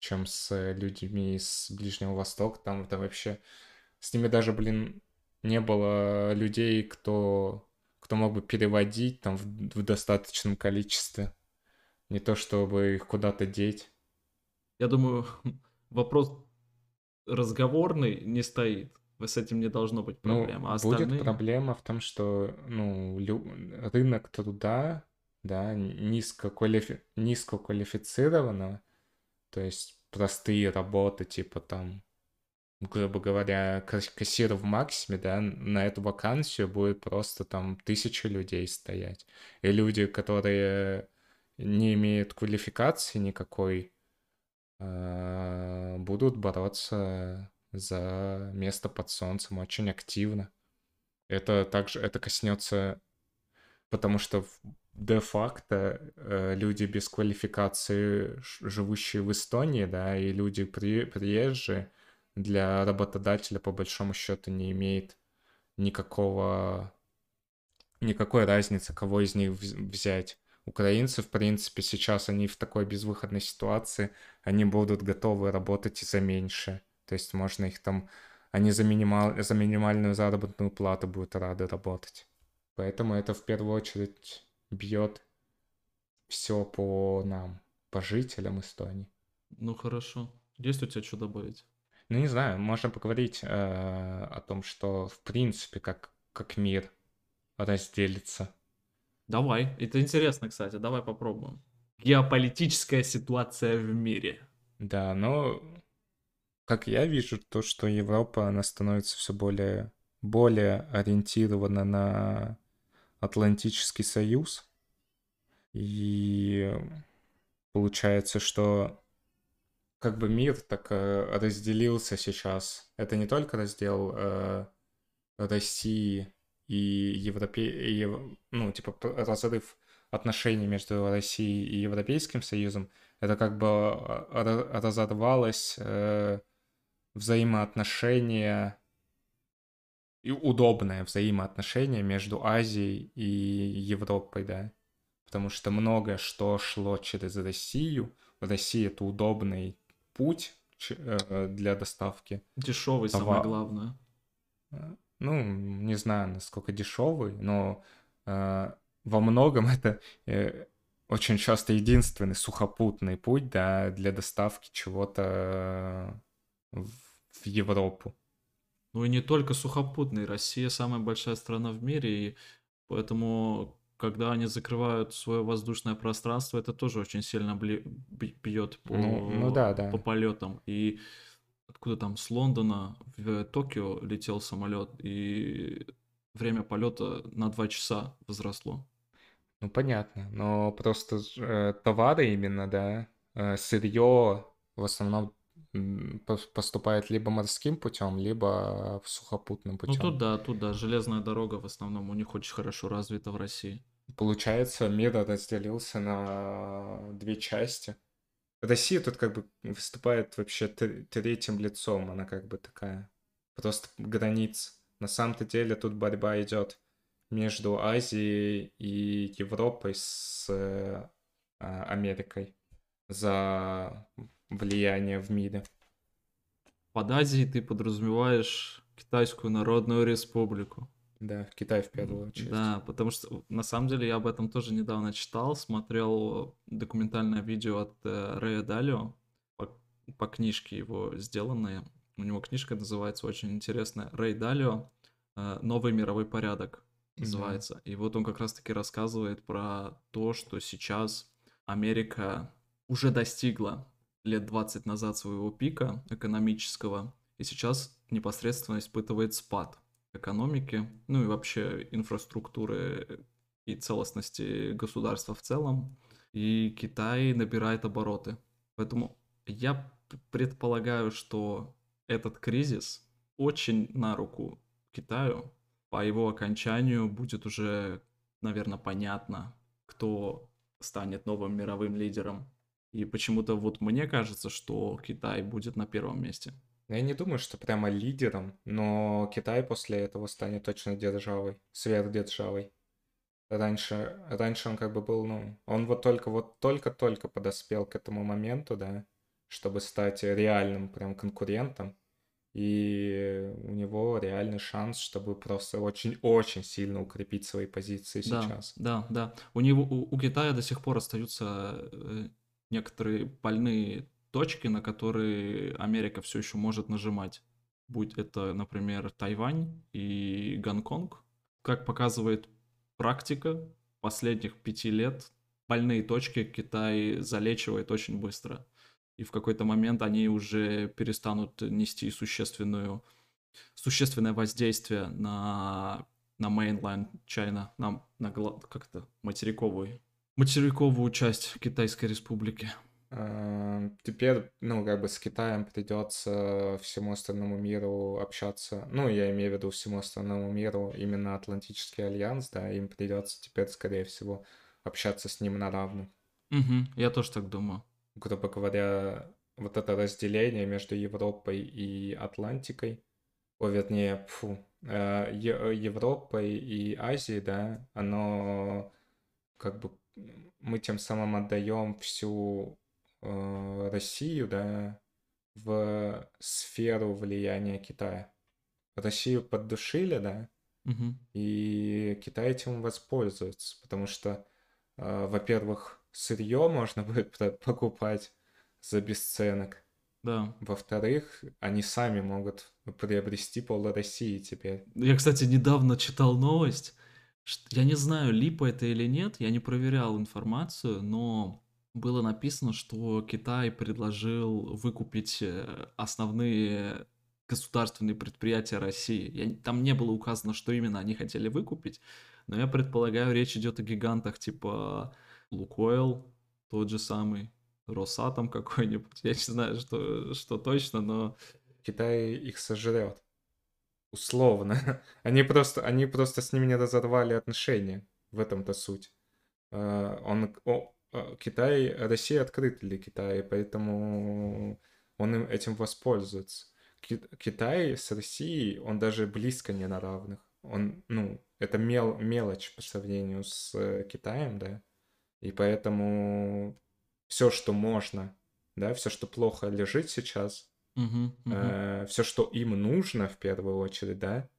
чем с людьми из Ближнего Востока. Там это вообще... С ними даже, блин, не было людей, кто, кто мог бы переводить там в, в достаточном количестве. Не то, чтобы их куда-то деть. Я думаю, вопрос разговорный не стоит. С этим не должно быть Ну, проблем. А будет остальные... проблема в том, что, ну, лю- рынок труда, да, низкоквалифи... низкоквалифицированного, то есть простые работы, типа там, грубо говоря, кас- кассир в максиме, да, на эту вакансию будет просто там тысяча людей стоять. И люди, которые не имеют квалификации никакой, а, будут бороться за место под солнцем очень активно. Это также, это коснется, потому что де-факто э, люди без квалификации, живущие в Эстонии, да, и люди при, приезжие, для работодателя по большому счету не имеет никакого, никакой разницы, кого из них вз- взять. Украинцы, в принципе, сейчас они в такой безвыходной ситуации, они будут готовы работать и за меньше. То есть можно их там, они за, минимал, за минимальную заработную плату будут рады работать. Поэтому это в первую очередь бьет все по нам, по жителям Эстонии. Ну хорошо. Есть у тебя что добавить? Ну, не знаю, можно поговорить э, о том, что в принципе как, как мир разделится. Давай. Это интересно, кстати. Давай попробуем. Геополитическая ситуация в мире. Да, но как я вижу, то, что Европа, она становится все более, более ориентирована на Атлантический союз. И получается, что как бы мир так э, разделился сейчас. Это не только раздел э, России и Европе... ну, типа, разрыв отношений между Россией и Европейским Союзом. Это как бы э, разорвалось э, взаимоотношения и удобное взаимоотношение между Азией и Европой, да. Потому что многое, что шло через Россию, Россия это удобный путь э, для доставки. Дешевый, товар. самое главное. Э, ну, не знаю, насколько дешевый, но э, во многом это э, очень часто единственный сухопутный путь да, для доставки чего-то в, в Европу. Ну и не только сухопутный. Россия самая большая страна в мире, и поэтому когда они закрывают свое воздушное пространство, это тоже очень сильно бьет по, ну, ну да, да. по полетам. И откуда там с Лондона в Токио летел самолет, и время полета на два часа возросло. Ну понятно, но просто э, товары именно, да, э, сырье в основном поступает либо морским путем, либо в сухопутным путем. Ну тут да, тут да, железная дорога в основном у них очень хорошо развита в России. Получается, мир разделился на две части. Россия тут как бы выступает вообще третьим лицом, она как бы такая просто границ. На самом-то деле тут борьба идет между Азией и Европой с э, Америкой за влияние в мире. Под Азией ты подразумеваешь Китайскую Народную Республику. Да, Китай в первую очередь. Да, потому что на самом деле я об этом тоже недавно читал, смотрел документальное видео от э, Рэя Далио по, по книжке его сделанной. У него книжка называется очень интересная. Рэй Далио э, «Новый мировой порядок» называется. Да. И вот он как раз-таки рассказывает про то, что сейчас Америка уже достигла лет 20 назад своего пика экономического, и сейчас непосредственно испытывает спад экономики, ну и вообще инфраструктуры и целостности государства в целом. И Китай набирает обороты. Поэтому я предполагаю, что этот кризис очень на руку Китаю. По его окончанию будет уже, наверное, понятно, кто станет новым мировым лидером. И почему-то вот мне кажется, что Китай будет на первом месте. Ну, я не думаю, что прямо лидером, но Китай после этого станет точно державой, сверхдержавой. Раньше, раньше он как бы был, ну, он вот только вот только-только подоспел к этому моменту, да, чтобы стать реальным прям конкурентом. И у него реальный шанс, чтобы просто очень-очень сильно укрепить свои позиции да, сейчас. Да, да. У него у, у Китая до сих пор остаются э, некоторые больные точки, на которые Америка все еще может нажимать. Будь это, например, Тайвань и Гонконг. Как показывает практика последних пяти лет, больные точки Китай залечивает очень быстро. И в какой-то момент они уже перестанут нести существенную, существенное воздействие на, на mainland China, на, на как-то материковую, материковую часть Китайской республики. Эм, теперь, ну, как бы с Китаем придется всему остальному миру общаться. Ну, я имею в виду всему остальному миру именно Атлантический альянс, да, им придется теперь, скорее всего, общаться с ним на равных. Угу, я тоже так думаю. Грубо говоря, вот это разделение между Европой и Атлантикой, о, вернее, фу, э, Европой и Азией, да, оно как бы мы тем самым отдаем всю э, Россию, да, в сферу влияния Китая. Россию поддушили, да, угу. и Китай этим воспользуется, потому что, э, во-первых, сырье можно будет покупать за бесценок. Да. Во-вторых, они сами могут приобрести пол России теперь. Я, кстати, недавно читал новость. Я не знаю, липо это или нет, я не проверял информацию, но было написано, что Китай предложил выкупить э, основные государственные предприятия России. Я, там не было указано, что именно они хотели выкупить, Но я предполагаю, речь идет о гигантах типа Лукойл, тот же самый, Росатом какой-нибудь. Я не знаю, что, что точно, но... Китай их сожрет. Условно. Они просто, они просто с ними не разорвали отношения. В этом-то суть. А, он, Китай, Россия открыта для Китая, поэтому он им этим воспользуется. Китай с Россией, он даже близко не на равных. Он, ну, это мел, мелочь по сравнению с э, Китаем, да. И поэтому все, что можно, да, все, что плохо лежит сейчас, угу, угу. Э, все, что им нужно в первую очередь, да,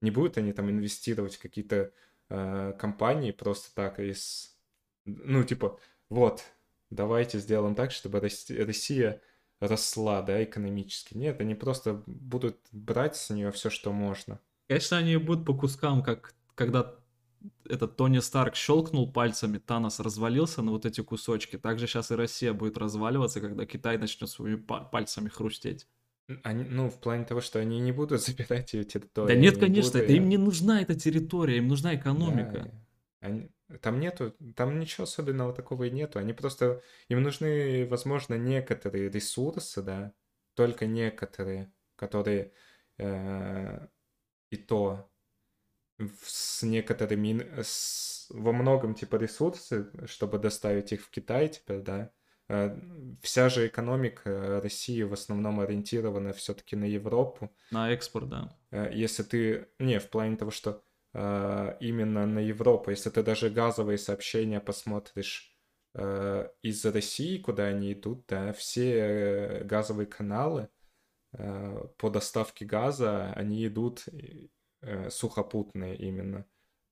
не будут они там инвестировать в какие-то э, компании просто так из, ну, типа, вот, давайте сделаем так, чтобы Россия росла, да, экономически. Нет, они просто будут брать с нее все, что можно. Конечно, они будут по кускам, как когда этот Тони Старк щелкнул пальцами, Танос развалился на вот эти кусочки. Также сейчас и Россия будет разваливаться, когда Китай начнет своими пальцами хрустеть. Они, ну, в плане того, что они не будут забирать ее территорию. Да нет, конечно, будут... это им не нужна эта территория, им нужна экономика. Да, они, там нету, там ничего особенного такого и нету. Они просто, им нужны, возможно, некоторые ресурсы, да, только некоторые, которые э, и то с некоторыми, с, во многом типа ресурсы, чтобы доставить их в Китай теперь, да. Э, вся же экономика России в основном ориентирована все-таки на Европу. На экспорт, да. Э, если ты, не, в плане того, что именно на Европу. Если ты даже газовые сообщения посмотришь э, из России, куда они идут, да, все э, газовые каналы э, по доставке газа, они идут э, сухопутные именно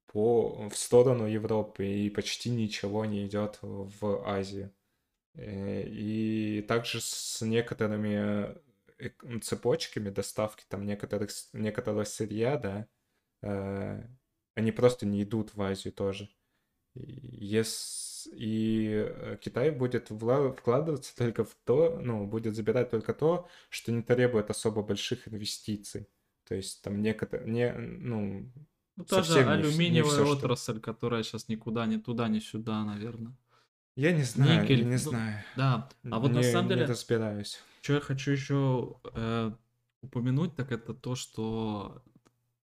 по, в сторону Европы, и почти ничего не идет в Азию. Э, и также с некоторыми э, цепочками доставки там некоторых, некоторого сырья, да, Э, они просто не идут в Азию тоже. И э, Китай будет вкладываться только в то, ну, будет забирать только то, что не требует особо больших инвестиций. То есть там некоторые, не, ну, ну, та же алюминиевая не все, отрасль, что... которая сейчас никуда, ни туда, ни сюда, наверное. Я не знаю, Никель, не ну, знаю. Да, а вот не, на самом деле... Не разбираюсь. Что я хочу еще э, упомянуть, так это то, что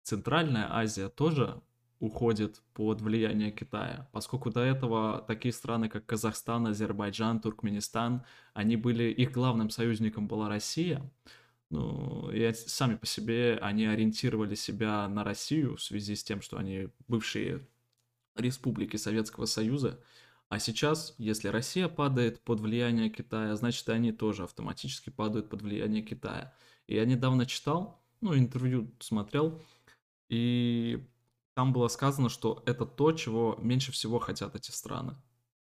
Центральная Азия тоже уходит под влияние Китая, поскольку до этого такие страны, как Казахстан, Азербайджан, Туркменистан, они были, их главным союзником была Россия, ну, и сами по себе они ориентировали себя на Россию в связи с тем, что они бывшие республики Советского Союза, а сейчас, если Россия падает под влияние Китая, значит, и они тоже автоматически падают под влияние Китая. И я недавно читал, ну, интервью смотрел, и там было сказано, что это то, чего меньше всего хотят эти страны.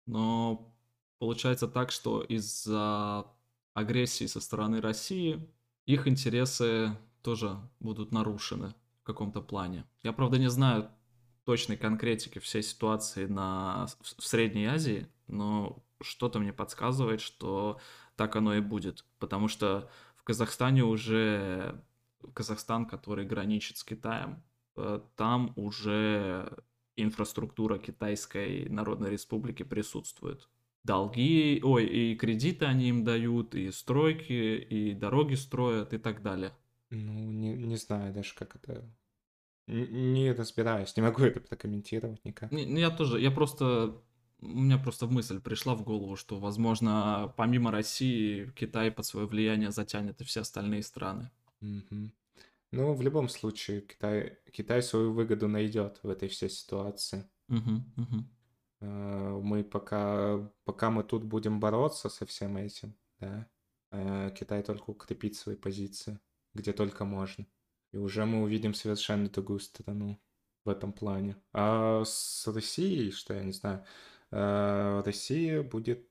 Но получается так, что из-за агрессии со стороны России их интересы тоже будут нарушены в каком-то плане. Я, правда, не знаю точной конкретики всей ситуации на, в Средней Азии, но что-то мне подсказывает, что так оно и будет. Потому что в Казахстане уже Казахстан, который граничит с Китаем, там уже инфраструктура Китайской Народной Республики присутствует. Долги, ой, и кредиты они им дают, и стройки, и дороги строят, и так далее. Ну, не, не знаю даже, как это... Не разбираюсь, не могу это прокомментировать никак. Не, ну, я тоже, я просто... У меня просто мысль пришла в голову, что, возможно, помимо России, Китай под свое влияние затянет и все остальные страны. Угу. Ну, в любом случае, Китай, Китай свою выгоду найдет в этой всей ситуации. Угу, угу. Мы пока, пока мы тут будем бороться со всем этим, да, э, Китай только укрепит свои позиции, где только можно. И уже мы увидим совершенно другую страну в этом плане. А с Россией, что я не знаю, э, Россия будет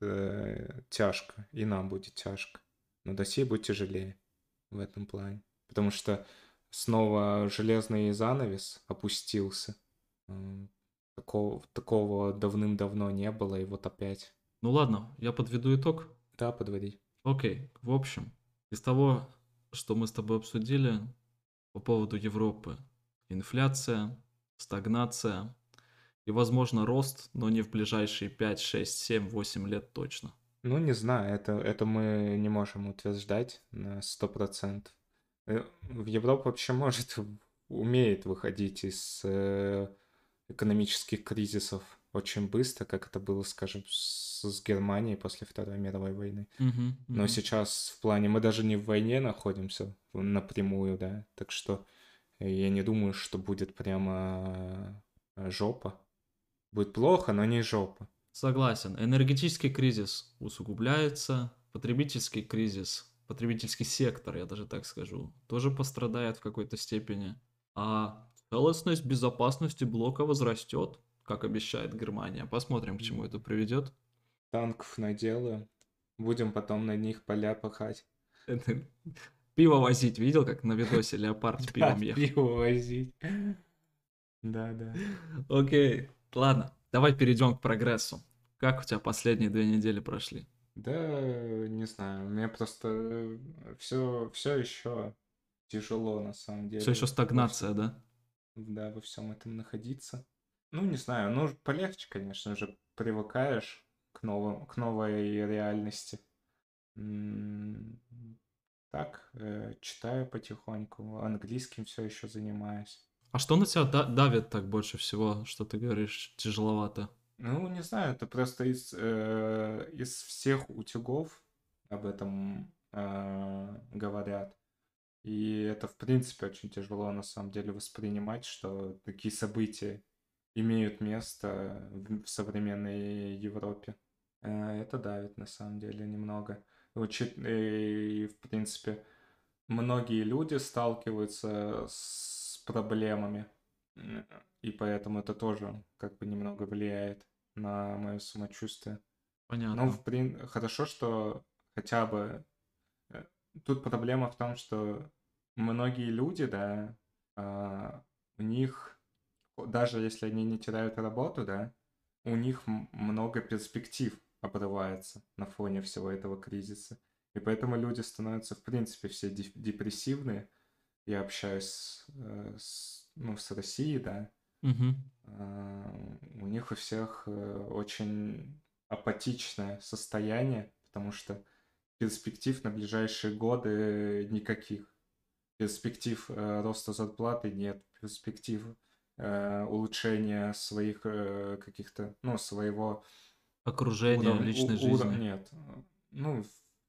э, тяжко, и нам будет тяжко. Но Россия будет тяжелее в этом плане потому что снова железный занавес опустился. Такого, такого давным-давно не было, и вот опять. Ну ладно, я подведу итог. Да, подводи. Окей, в общем, из того, что мы с тобой обсудили по поводу Европы, инфляция, стагнация и, возможно, рост, но не в ближайшие 5, 6, 7, 8 лет точно. Ну, не знаю, это, это мы не можем утверждать на 100%. Э, в Европу вообще может, умеет выходить из э, экономических кризисов очень быстро, как это было, скажем, с, с Германией после Второй мировой войны. Мгм, Но мгм. сейчас в плане мы даже не в войне находимся напрямую, да, так что я не думаю, что будет прямо э, жопа. Будет плохо, но не жопа. Согласен. Энергетический кризис усугубляется, потребительский кризис, потребительский сектор, я даже так скажу, тоже пострадает в какой-то степени. А целостность безопасности блока возрастет, как обещает Германия. Посмотрим, к чему это приведет. Танков наделаем, будем потом на них поля пахать. Это- Пиво возить, видел, как на видосе леопард пивом ехал? пиво возить. Да, да. Окей, ладно, давай перейдем к прогрессу. Как у тебя последние две недели прошли? Да, не знаю, меня просто все, все еще тяжело на самом деле. Все еще стагнация, да? Да, во всем этом находиться. Ну, не знаю, ну, полегче, конечно же, привыкаешь к новым, к новой реальности. Так, э, читаю потихоньку, английским все еще занимаюсь. А что на тебя да- давит так больше всего, что ты говоришь тяжеловато? Ну, не знаю, это просто из, э, из всех утюгов об этом э, говорят. И это, в принципе, очень тяжело на самом деле воспринимать, что такие события имеют место в, в современной Европе. Э, это давит на самом деле немного. Учит- И, в принципе, многие люди сталкиваются с проблемами, и поэтому это тоже как бы немного влияет на мое самочувствие. Ну, Понятно. в прин... хорошо, что хотя бы э, тут проблема в том, что многие люди, да, а, у них, даже если они не теряют работу, да, у них много перспектив обрывается на фоне всего этого кризиса. И поэтому люди становятся, в принципе, все де- депрессивные. Я общаюсь э, с, ну, с Россией, да, а, у них у всех э, очень апатичное состояние, потому что перспектив на ближайшие годы никаких. Перспектив э, роста зарплаты нет, перспектив э, улучшения своих э, каких-то, ну, своего Окружение, уровня- личной у- жизни. Нет, ну,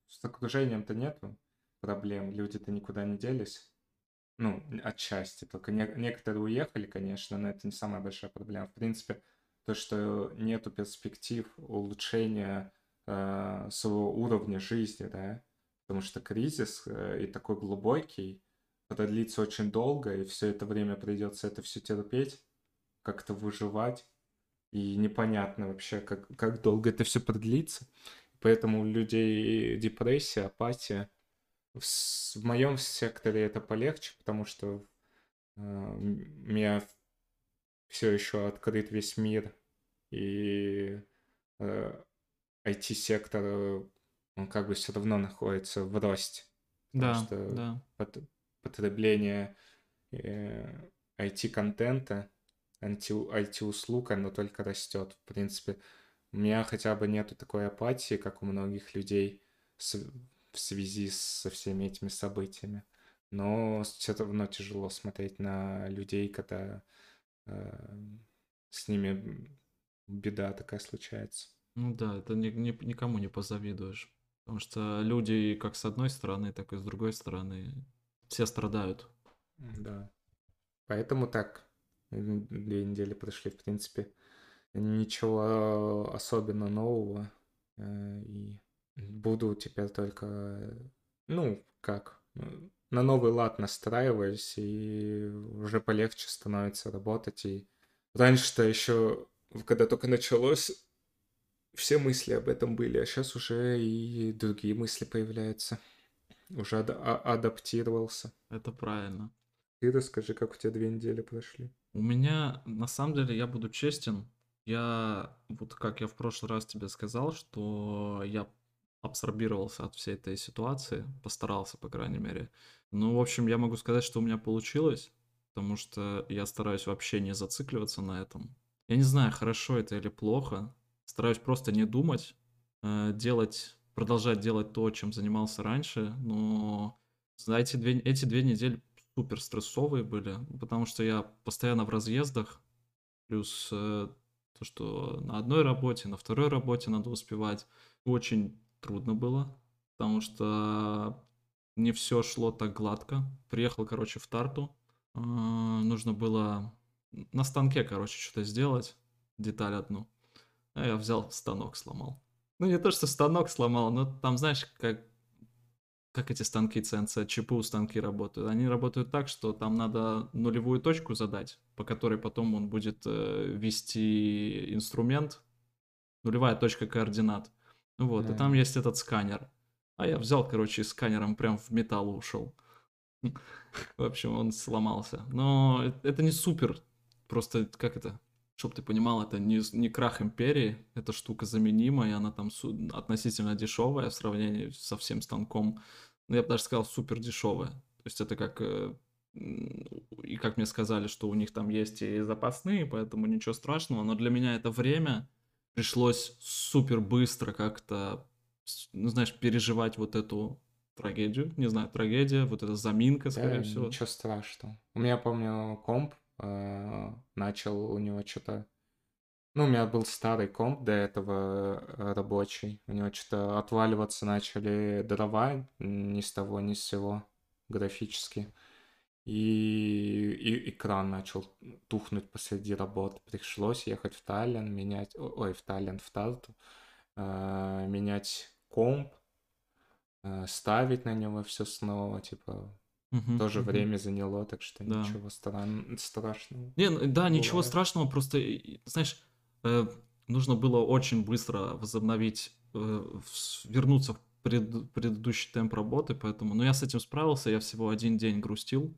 с окружением-то нету проблем, люди-то никуда не делись. Ну, отчасти, только не- некоторые уехали, конечно, но это не самая большая проблема. В принципе, то, что нету перспектив улучшения э, своего уровня жизни, да, потому что кризис э, и такой глубокий продлится очень долго, и все это время придется это все терпеть, как-то выживать, и непонятно вообще, как, как долго это все продлится. Поэтому у людей депрессия, апатия. В, в моем секторе это полегче, потому что э, у меня все еще открыт весь мир, и э, IT-сектор, он как бы все равно находится в росте, потому Да, что да. пот- потребление э, IT-контента, IT-услуг, оно только растет. В принципе, у меня хотя бы нету такой апатии, как у многих людей с- в связи со всеми этими событиями. Но все равно тяжело смотреть на людей, когда э, с ними беда такая случается. Ну да, это ни- ни- никому не позавидуешь. Потому что люди как с одной стороны, так и с другой стороны все страдают. Да. Поэтому так, две недели прошли, в принципе, ничего особенно нового. э, И буду теперь только, ну, как, на новый лад настраиваюсь, и уже полегче становится работать. И раньше-то еще, когда только началось, все мысли об этом были, а сейчас уже и другие мысли появляются. Уже ада- а- адаптировался. Это правильно. Ты расскажи, как у тебя две недели прошли. У меня, на самом деле, я буду честен, я, вот как я в прошлый раз тебе сказал, что я абсорбировался от всей этой ситуации, постарался, по крайней мере. Ну, в общем, я могу сказать, что у меня получилось. потому что я стараюсь вообще не зацикливаться на этом. Я не знаю, хорошо это или плохо. Стараюсь просто не думать, э, делать, продолжать делать то, чем занимался раньше, но за эти две, эти две недели супер стрессовые были, потому что я постоянно в разъездах, плюс э, то, что на одной работе, на второй работе надо успевать. Очень трудно было, потому что не все шло так гладко. Приехал, короче, в Тарту. Э, нужно было на станке, короче, что-то сделать, деталь одну. А я взял станок, сломал. Ну, не то, что станок сломал, но там, знаешь, как, как эти станки CNC, ЧПУ станки работают. Они работают так, что там надо нулевую точку задать, по которой потом он будет э, вести инструмент. Нулевая точка координат. Вот, да. и там есть этот сканер. А я взял, короче, сканером прям в металл ушел. В общем, он сломался. Но это не супер Просто, как это, чтобы ты понимал, это не, не крах империи, эта штука заменимая, она там относительно дешевая в сравнении со всем станком. Ну, я бы даже сказал, супер дешевая. То есть это как... Э, и как мне сказали, что у них там есть и запасные, поэтому ничего страшного. Но для меня это время пришлось супер быстро как-то, ну, знаешь, переживать вот эту трагедию. Не знаю, трагедия, вот эта заминка, скорее да, всего. Ничего страшного. У меня, помню, комп э, начал у него что-то... Ну, у меня был старый комп до этого э, рабочий. У него что-то отваливаться начали дрова ни с того, ни с сего графически. И, и экран начал тухнуть посреди работы. Пришлось ехать в Таллин, менять... Ой, в Таллин, в Тарту. Э, менять комп, э, ставить на него все снова, типа Мгм, Тоже мгм. время заняло, так что Да. ничего стран... страшного. Не, ну да, ничего страшного, просто, знаешь, э, нужно было очень быстро возобновить, э, вернуться в пред- предыдущий темп работы, поэтому, ну, я с этим справился, я всего один день грустил.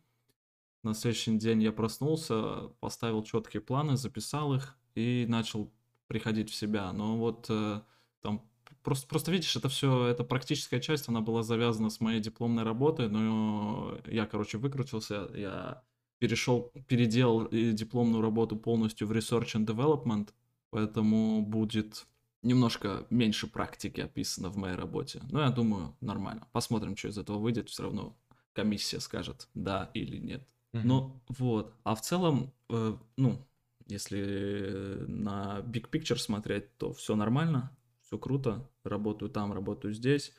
На следующий день я проснулся, поставил четкие планы, записал их и начал приходить в себя. Но вот э, там Просто, просто видишь, это все, эта практическая часть, она была завязана с моей дипломной работой, но я, короче, выкрутился, я перешел, переделал дипломную работу полностью в Research and Development, поэтому будет немножко меньше практики описано в моей работе. Но я думаю, нормально. Посмотрим, что из этого выйдет. Все равно комиссия скажет да или нет. Mm-hmm. Ну вот. А в целом, э, ну, если на big picture смотреть, то все нормально все круто, работаю там, работаю здесь.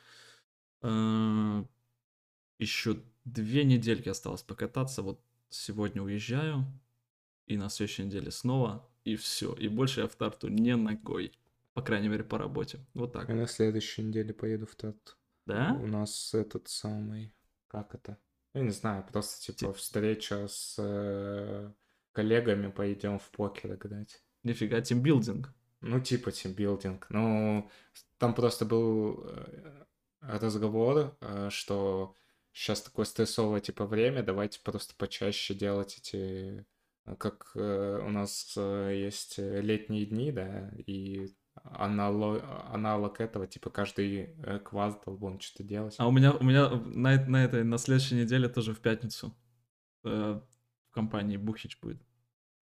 Э, Еще две недельки осталось покататься, вот сегодня уезжаю, и на следующей неделе снова, и все. И больше я в Тарту не ногой, по крайней мере, по работе. Вот так. Я на следующей неделе поеду в Тарту. Да? У нас этот самый, как это? Я не знаю, просто типа Тип... встреча с э, коллегами, пойдем в покер играть. Нифига, тимбилдинг. Ну, типа тимбилдинг. Ну, там просто был э, разговор, э, что сейчас такое стрессовое типа время, давайте просто почаще делать эти э, как у нас есть летние дни, да, и аналог, аналог этого, типа каждый квартал будем что-то делать. А у меня, у меня на, на этой, на следующей неделе тоже в пятницу э, в компании Бухич будет.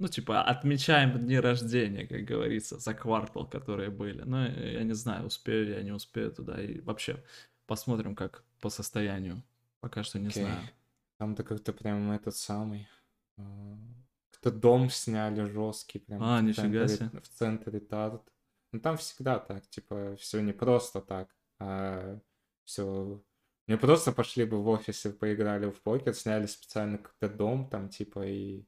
Ну, типа, отмечаем дни рождения, как говорится, за квартал, которые были. Но я не знаю, успею я, не успею туда. И вообще, посмотрим, как по состоянию. Пока что не okay. знаю. Там-то как-то прям этот самый... А, как-то дом сняли жесткий прям а, в, нифига центре, себе. в центре Тарт. Ну, там всегда так, типа, все не просто так, а все... Не просто пошли бы в офисе, поиграли в покер, сняли специально какой-то дом там, типа, и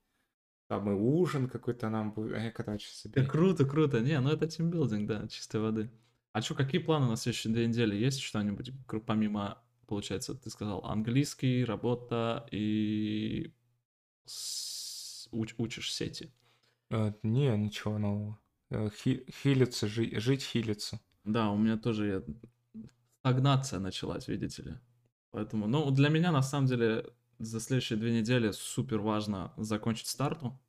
там и ужин какой-то нам будет. Э, короче, себе. Да, круто, круто. Не, ну это тимбилдинг, да, чистой воды. А что, какие планы на следующие две недели? Есть что-нибудь, помимо, получается, ты сказал, английский, работа и с... уч, учишь сети? А, не, ничего нового. Э, хи, хилиться, жи, жить хилиться. Да, у меня тоже я... стагнация началась, видите ли. Поэтому, ну, для меня, на самом деле, за следующие две недели супер важно закончить старту,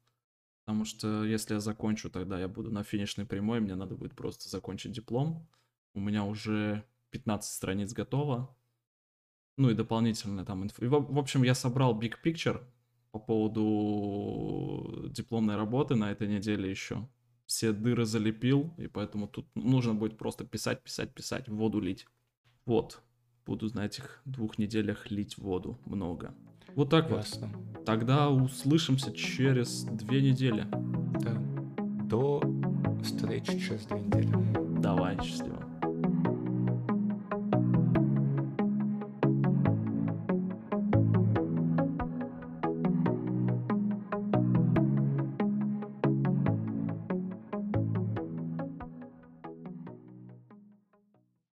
потому что если я закончу, тогда я буду на финишной прямой, мне надо будет просто закончить диплом. У меня уже 15 страниц готово, ну и дополнительно там инфo. И, в, в общем, я собрал big picture, по поводу дипломной работы на этой неделе еще. Все дыры залепил, и поэтому тут нужно будет просто писать, писать, писать, воду лить. Вот. Буду на этих двух неделях лить воду много. Вот так Ясно. вот. Тогда услышимся через две недели. Да. До встречи через две недели. Давай, счастливо.